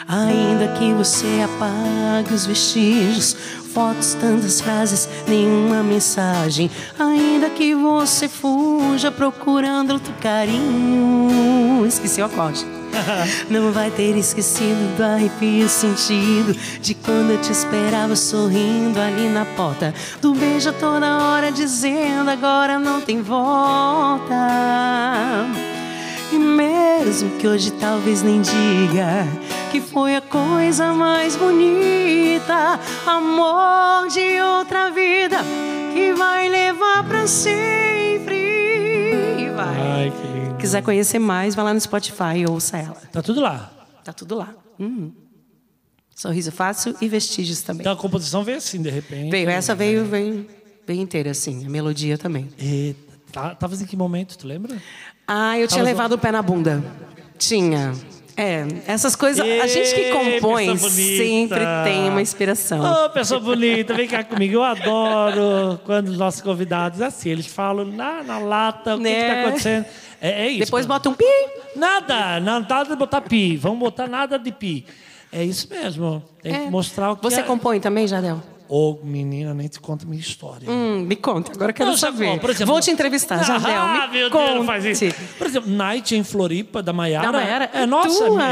Ainda que você apague os vestígios, fotos, tantas frases, nenhuma mensagem. Ainda que você fuja procurando outro carinho. Esqueci o acorde. [laughs] Não vai ter esquecido do arrepio sentido De quando eu te esperava sorrindo ali na porta Do beijo toda hora dizendo agora não tem volta E mesmo que hoje talvez nem diga Que foi a coisa mais bonita Amor de outra vida Que vai levar pra sempre E vai Ai, que lindo. quiser conhecer mais, vai lá no Spotify e ouça ela. Tá tudo lá. Tá tudo lá. Uhum. Sorriso fácil e vestígios também. Então a composição veio assim, de repente. Veio, essa veio, veio, veio inteira, assim, a melodia também. Eita, tá, tavas em que momento, tu lembra? Ah, eu tinha Tava levado o pé na bunda. Tinha. É, essas coisas. A gente que compõe sempre tem uma inspiração. Ô, pessoa bonita, vem cá comigo. Eu adoro quando os nossos convidados, assim, eles falam na, na lata, o que, Né? que tá acontecendo. É, é isso. Depois bota um pi. Nada, nada de botar pi. Vamos botar nada de pi. É isso mesmo. Tem É. que mostrar o que Você é. compõe também, Jadel? Ô, menina, nem te conto minha história. Hum, me conta, agora eu quero Não, sabe saber. qual? Por exemplo- Vou te entrevistar, Jadel. Ah, me meu conte. Deus, faz isso. Por exemplo, Night em Floripa, da Maiara. Da Maiara? É nossa, tua.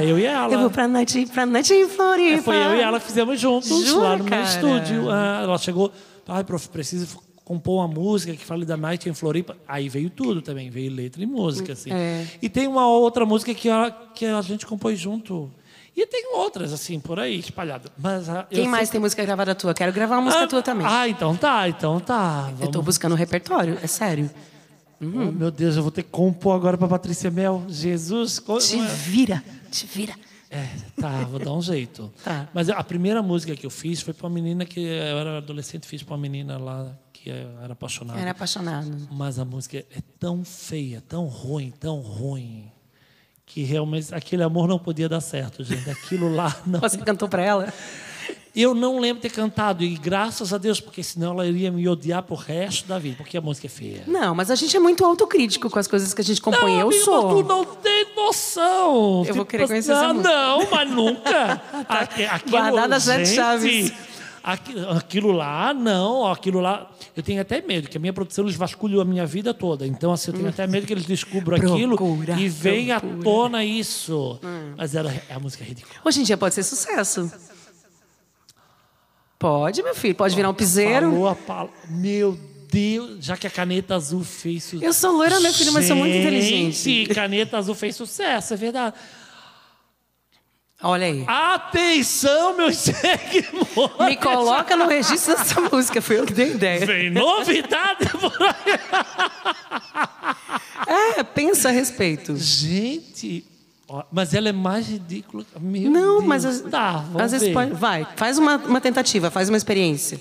é, eu e ela. Eu vou pra noite, pra noite em Floripa. É, foi eu e ela que fizemos juntos Jura, lá no meu cara? estúdio. Ah, ela chegou, ai, prof, preciso compor uma música que fale da Night em Floripa. Aí veio tudo também, veio letra e música, assim. É. E tem uma outra música que a, que a gente compôs junto. E tem outras, assim, por aí, espalhadas. Mas ah, eu Quem mais tem música gravada tua? Quero gravar uma música ah, tua também. Ah, então tá, então tá. eu Vamos. tô buscando um repertório, é sério. Oh, meu Deus, eu vou ter que compor agora pra Patrícia Mel. Jesus. co- Te vira, te vira. É, tá, vou dar um jeito. [laughs] Tá. Mas a primeira música que eu fiz foi pra uma menina que eu era adolescente, fiz pra uma menina lá que eu era apaixonado. Era apaixonado. Mas a música é tão feia, tão ruim, tão ruim, que realmente aquele amor não podia dar certo, gente. Aquilo lá [laughs] não. Você cantou pra ela? Eu não lembro de ter cantado, e graças a Deus, porque senão ela iria me odiar pro resto da vida, porque a música é feia. Não, mas a gente é muito autocrítico com as coisas que a gente compõe. eu amigo, sou. mas tu não tem noção. Eu vou querer conhecer não, essa música. Não, mas nunca. [laughs] Aque- aquilo, Guardada as sete gente, chaves. Aqui- Aquilo lá, não. Aquilo lá... Eu tenho até medo, que a minha produção eles vasculham a minha vida toda. Então, assim, eu tenho até medo que eles descubram aquilo Procura, e venha à. Hum. tona isso. Mas era, a música é ridícula. Hoje em dia pode ser sucesso. Pode, meu filho. Pode virar um piseiro. Falou a palavra. Meu Deus, já que a caneta azul fez sucesso. Eu sou loira, meu filho, mas sou muito inteligente. Gente, caneta azul fez sucesso, é verdade. Olha aí. Atenção, meus [laughs] seguidores! Me coloca no registro dessa [laughs] música. Foi eu que dei ideia. Vem novidade por aí. [laughs] É, pensa a respeito. Gente, mas ela é mais ridícula. Meu Não, Deus. mas às, Tá, às vezes pode. Vai, faz uma, uma tentativa, faz uma experiência.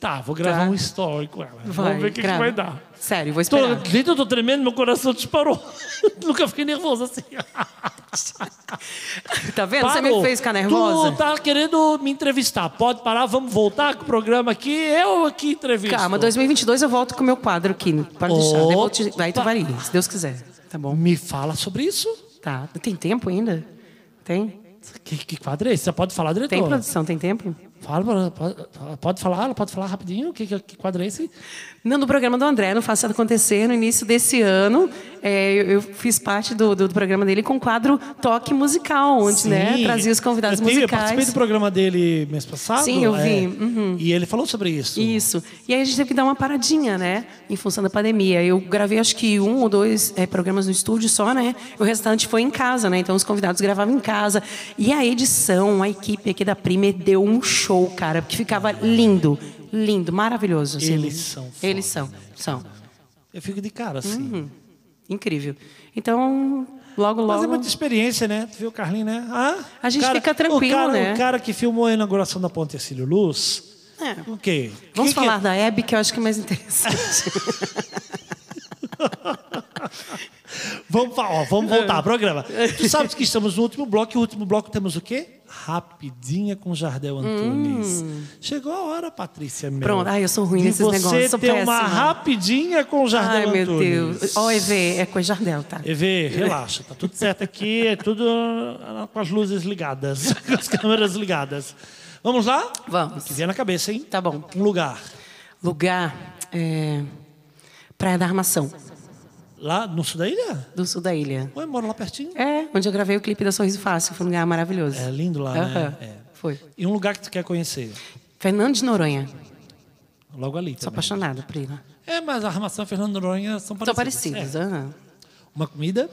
Tá, vou gravar Tá. um story com ela. Vai, vamos ver o que, que vai dar. Sério, vou Tô, esperar. gente, eu tô tremendo, meu coração disparou. [laughs] Nunca fiquei nervoso assim. [laughs] Tá vendo? Você me Parou. fez ficar nervosa. Tu tá querendo me entrevistar. Pode parar, vamos voltar com o programa aqui. Eu aqui entrevisto. Calma, 2022 eu volto com o meu quadro aqui. Pode deixar. te- Aí tu varia, se Deus quiser. Tá bom? Me fala sobre isso. Tá. Tem tempo ainda? Tem? Que, que quadro é esse? Você pode falar, diretor? Tem produção, tem tempo? Fala, pode, falar, pode falar rapidinho. Que, que, que quadro é esse? Não, no programa do André, no Faça Acontecer, no início desse ano, é, eu, eu fiz parte do, do programa dele com o quadro Toque Musical, onde né, trazia os convidados eu tenho- Eu participei musicais. do programa dele mês passado. Sim, eu vi. é. Uhum. E ele falou sobre isso. Isso. E aí a gente teve que dar uma paradinha, né? Em função da pandemia. Eu gravei acho que um ou dois é, programas no estúdio só, né? O restante foi em casa, né? Então os convidados gravavam em casa. E a edição, a equipe aqui da Primer deu um show, cara, porque ficava lindo, lindo, maravilhoso. assim. Eles são Eles são, são. Eu fico de cara assim. Uhum. Incrível. Então, logo, Mas logo. é muita experiência, né? Tu viu, Carlinhos, né? Ah, A gente cara- fica tranquilo, o cara, né? O cara que filmou a inauguração da Ponte Ercílio Luz. É. O quê? Vamos Que que- falar da Hebe, que eu acho que é mais interessante. [laughs] Vamos, ó, vamos voltar ao programa. Tu [laughs] sabes que estamos no último bloco e o último bloco temos o quê? Rapidinha com Jardel Antunes. Chegou a hora, Patrícia. Meu, Hum. Pronto. Ai, eu sou ruim nesses você negócios, sou ter uma rapidinha com Jardel Ai, meu Antunes. Deus. Ó, EV, é com Jardel, tá? EV, relaxa, tá tudo certo aqui, é tudo ah, com as luzes ligadas, [laughs] com as câmeras ligadas. Vamos lá? Vamos. Que vier na cabeça, hein? Tá bom. Um lugar. Lugar, é, Praia da Armação, Lá no sul da ilha? do sul da ilha. Ué, moro lá pertinho. É, onde eu gravei o clipe da Sorriso Fácil. Foi um lugar maravilhoso. É lindo lá, né? É. Foi. E um lugar que tu quer conhecer? Fernando de Noronha. Logo ali Sou também. apaixonada por ele. É, mas a armação e Fernando Noronha são São parecidas. parecidos. É. Uma comida?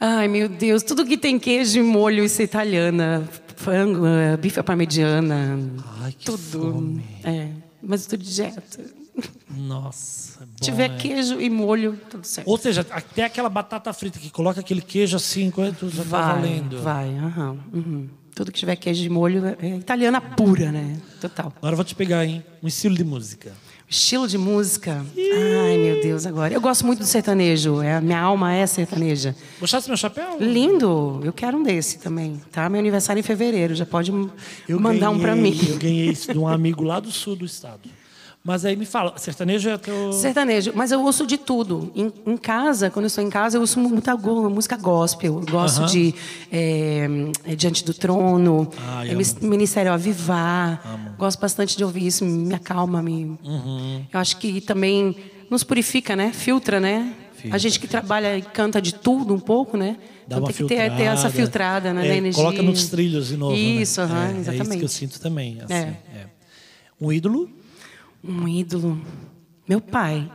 Ai, meu Deus. Tudo que tem queijo e molho, isso é italiana. Frango, eh, bife à parmegiana. Ai, que tudo. fome. É, mas tô de dieta. Nossa, é bom, tiver né? queijo e molho, tudo certo. Ou seja, até aquela batata frita que coloca aquele queijo assim enquanto já tá Vai, valendo. vai, aham. uhum. Tudo que tiver queijo e molho é é italiana pura, né? Total. Agora eu vou te pegar, hein? Um estilo de música. Estilo de música. Ai, meu Deus, agora. Eu gosto muito do sertanejo. É, minha alma é sertaneja. Gostasse do meu chapéu? Lindo. Eu quero um desse também, tá? Meu aniversário é em fevereiro. Já pode Eu mandar um pra ganhei- mim. Eu ganhei isso de um amigo lá do sul do estado. Mas aí me fala, sertanejo é teu. Sertanejo, mas eu ouço de tudo. Em, em casa, quando eu estou em casa, eu ouço muita go- música gospel. Eu gosto Aham. de é, Diante do Trono, Ai, é, amo. Ministério Avivar. Gosto bastante de ouvir isso, me acalma. Me... Uhum. Eu acho que também nos purifica, né? Filtra, né? Filtra, a gente que trabalha e canta de tudo um pouco, né? Dá então tem que ter, ter essa filtrada, né? É, da energia. Coloca nos trilhos de novo. Isso, né? aham, é, É isso exatamente. que eu sinto também. assim, É. é. Um ídolo? Um ídolo. Meu pai.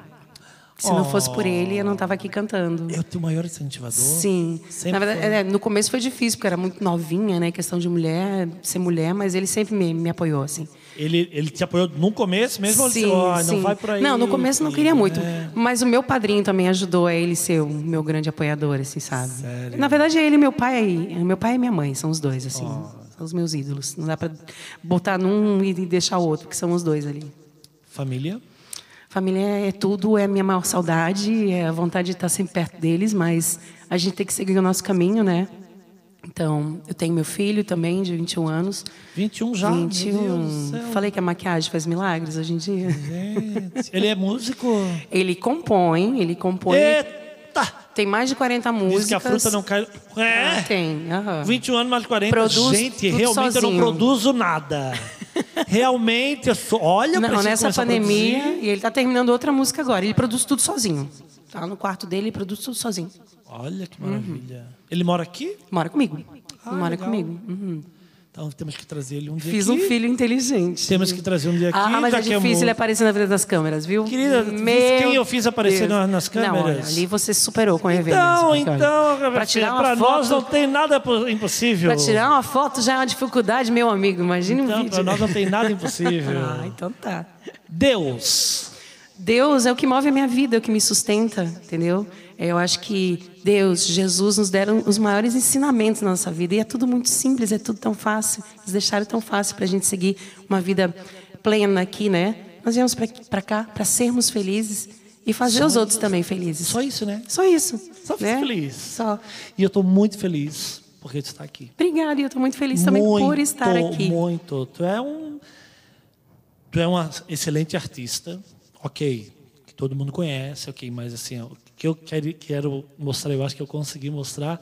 Se não fosse por ele, eu não estava aqui cantando. É o teu maior incentivador? Sim. Sempre Na verdade, é, no começo foi difícil, porque era muito novinha, né? Questão de mulher, ser mulher, mas ele sempre me, me apoiou, assim. Ele, ele te apoiou no começo mesmo? Sim, disse, "Ó, sim. não vai por aí. Não, no começo não queria muito. É. Mas o meu padrinho também ajudou a ele ser o meu grande apoiador, assim, sabe? Na verdade, é ele e meu pai. Meu pai e minha mãe, são os dois, assim. São os meus ídolos. Não dá pra botar num e deixar o outro, porque são os dois ali. Família? Família é tudo, é a minha maior saudade, é a vontade de estar sempre perto deles, mas a gente tem que seguir o nosso caminho, né? Então, eu tenho meu filho também, de 21 anos. 21 já? Meu Deus do 21. céu. Falei que a maquiagem faz milagres hoje em dia. Gente, ele é músico? [laughs] Ele compõe, ele compõe. Eita! Tem mais de 40 músicas. Diz que a fruta não cai... Ah, É! Tem. aham. 21 anos, mais de 40. Produz Gente, realmente eu não sozinho. produzo nada. Realmente, eu sou... Olha, Não, nessa pandemia, e ele está terminando outra música agora. Ele produz tudo sozinho. Tá no quarto dele e produz tudo sozinho. Olha que maravilha. Ele mora aqui? Mora comigo. Ah, Mora legal. comigo. Uhum. Então temos que trazer ele um dia Fiz aqui. um filho inteligente. Temos que trazer um dia aqui. Ah, mas é difícil ele aparecer na frente das câmeras, viu? Querida, disse quem eu fiz aparecer na- nas Não, olha, câmeras? ali você superou com a Então, então, pra tirar uma para foto, nós não tem nada po- impossível. Pra tirar uma foto já é uma dificuldade, meu amigo. Imagine um Então, vídeo. para nós não tem nada [laughs] impossível. Ah, então tá. Deus. Deus é o que move a minha vida, é o que me sustenta, entendeu? Eu acho que Deus, Jesus nos deram os maiores ensinamentos na nossa vida. E é tudo muito simples, é tudo tão fácil. Eles deixaram tão fácil para a gente seguir uma vida plena aqui, né? Nós viemos para cá para sermos felizes e fazer os outros também felizes. Só isso, né? Só isso. Só né? feliz. Só. E eu estou muito feliz porque tu está aqui. Obrigada, e eu estou muito feliz também muito, por estar aqui. Muito. Tu é um. Tu é uma excelente artista, ok. Que todo mundo conhece, ok. Mas assim, que eu quero, mostrar, eu acho que eu consegui mostrar,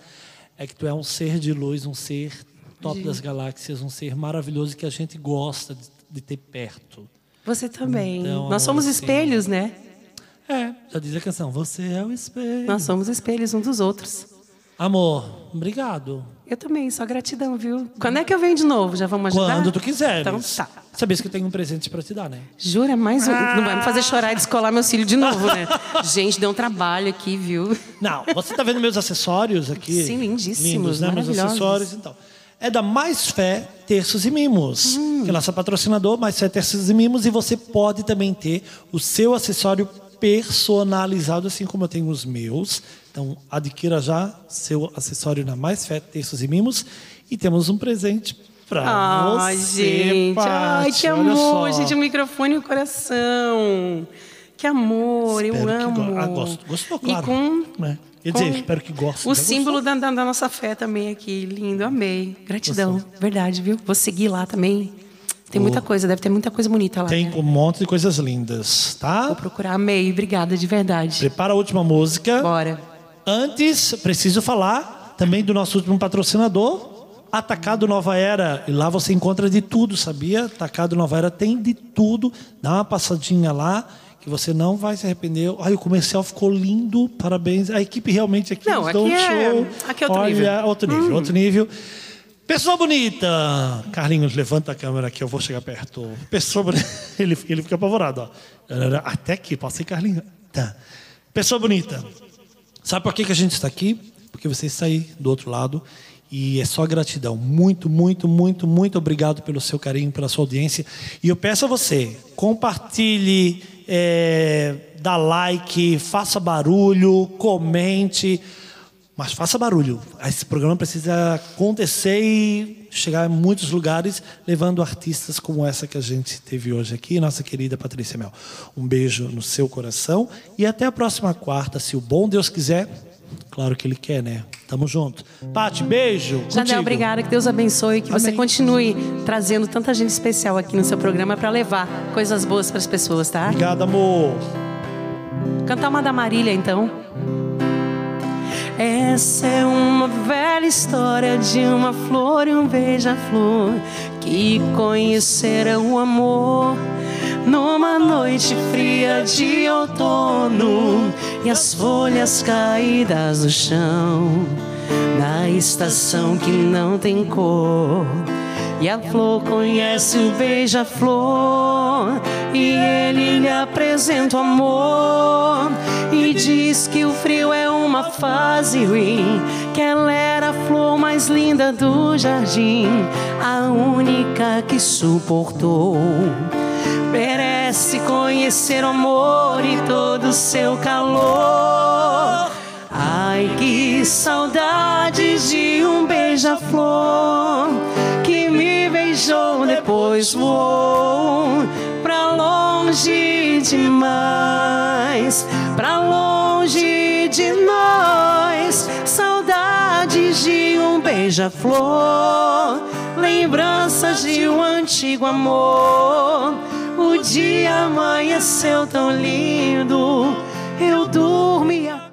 é que tu é um ser de luz, um ser top das galáxias, um ser maravilhoso que a gente gosta de, de ter perto. Você também. Então, Nós somos assim, espelhos, né? É, já diz a canção, você é o espelho. Nós somos espelhos um dos outros. Amor, obrigado. Eu também, só gratidão, viu? Quando é que eu venho de novo? Já vamos ajudar? Quando tu quiseres. Então tá. Sabia que eu tenho um presente para te dar, né? Jura? Mais um. Não vai me fazer chorar e descolar meu filho de novo, né? [laughs] Gente, deu um trabalho aqui, viu? Não, você está vendo meus acessórios aqui? Sim, lindíssimos, Lindos, né? Meus acessórios então. É da Mais Fé Terços e Mimos, Hum. que é nossa patrocinadora, Mais Fé Terços e Mimos, e você pode também ter o seu acessório personalizado, assim como eu tenho os meus. Então, adquira já seu acessório na Mais Fé Terços e Mimos, e temos um presente para Ai, você, gente. Ai, que amor, gente. O microfone e o coração. Que amor, eu Espero que amo. go- Ah, gosto. Gostou, claro. E com. Né? Quer dizer, espero que goste. O Já símbolo da, da- da nossa fé também aqui. Lindo, amei. Gratidão. Verdade, viu? Vou seguir lá também. Tem muita coisa, deve ter muita coisa bonita lá. Tem né? um monte de coisas lindas, tá? Vou procurar. Amei. Obrigada, de verdade. Prepara a última música. Bora. Antes, preciso falar também do nosso último patrocinador, Atacado Nova Era. E lá você encontra de tudo, sabia? Atacado Nova Era tem de tudo. Dá uma passadinha lá que você não vai se arrepender. Ai, o comercial ficou lindo. Parabéns. A equipe realmente aqui Não, deu um aqui é- show. aqui é outro Olha, nível. Hum. outro nível, outro nível. Pessoa bonita! Carlinhos, levanta a câmera que eu vou chegar perto. Pessoa bonita. [laughs] Ele, ele fica apavorado, ó. Até aqui, passei Carlinhos. Tá. Pessoa bonita. Sabe por que, que a gente está aqui? Porque você está aí do outro lado. E é só gratidão. Muito, muito, muito, muito obrigado pelo seu carinho, pela sua audiência. E eu peço a você, compartilhe, é, dá like, faça barulho, comente. Mas faça barulho. Esse programa precisa acontecer e chegar a muitos lugares, levando artistas como essa que a gente teve hoje aqui, nossa querida Patrícia Mel. Um beijo no seu coração e até a próxima quarta, se o bom Deus quiser. Claro que Ele quer, né? Tamo junto. Pati, beijo. Contigo. obrigada. Que Deus abençoe. Que você Amém. continue trazendo tanta gente especial aqui no seu programa para levar coisas boas para as pessoas, tá? Obrigado, amor. Cantar uma da Marília, então. Essa é uma velha história de uma flor e um beija-flor que conheceram o amor numa noite fria de outono e as folhas caídas no chão na estação que não tem cor. E a flor conhece o beija-flor E ele lhe apresenta o amor E diz que o frio é uma fase ruim, que ela era a flor mais linda do jardim, a única que suportou. Merece conhecer o amor e todo o seu calor. Ai, que saudades de um beija-flor beijou, depois voou pra longe demais, pra longe de nós. Saudades de um beija-flor, lembranças de um antigo amor. O dia amanheceu tão lindo, eu dormia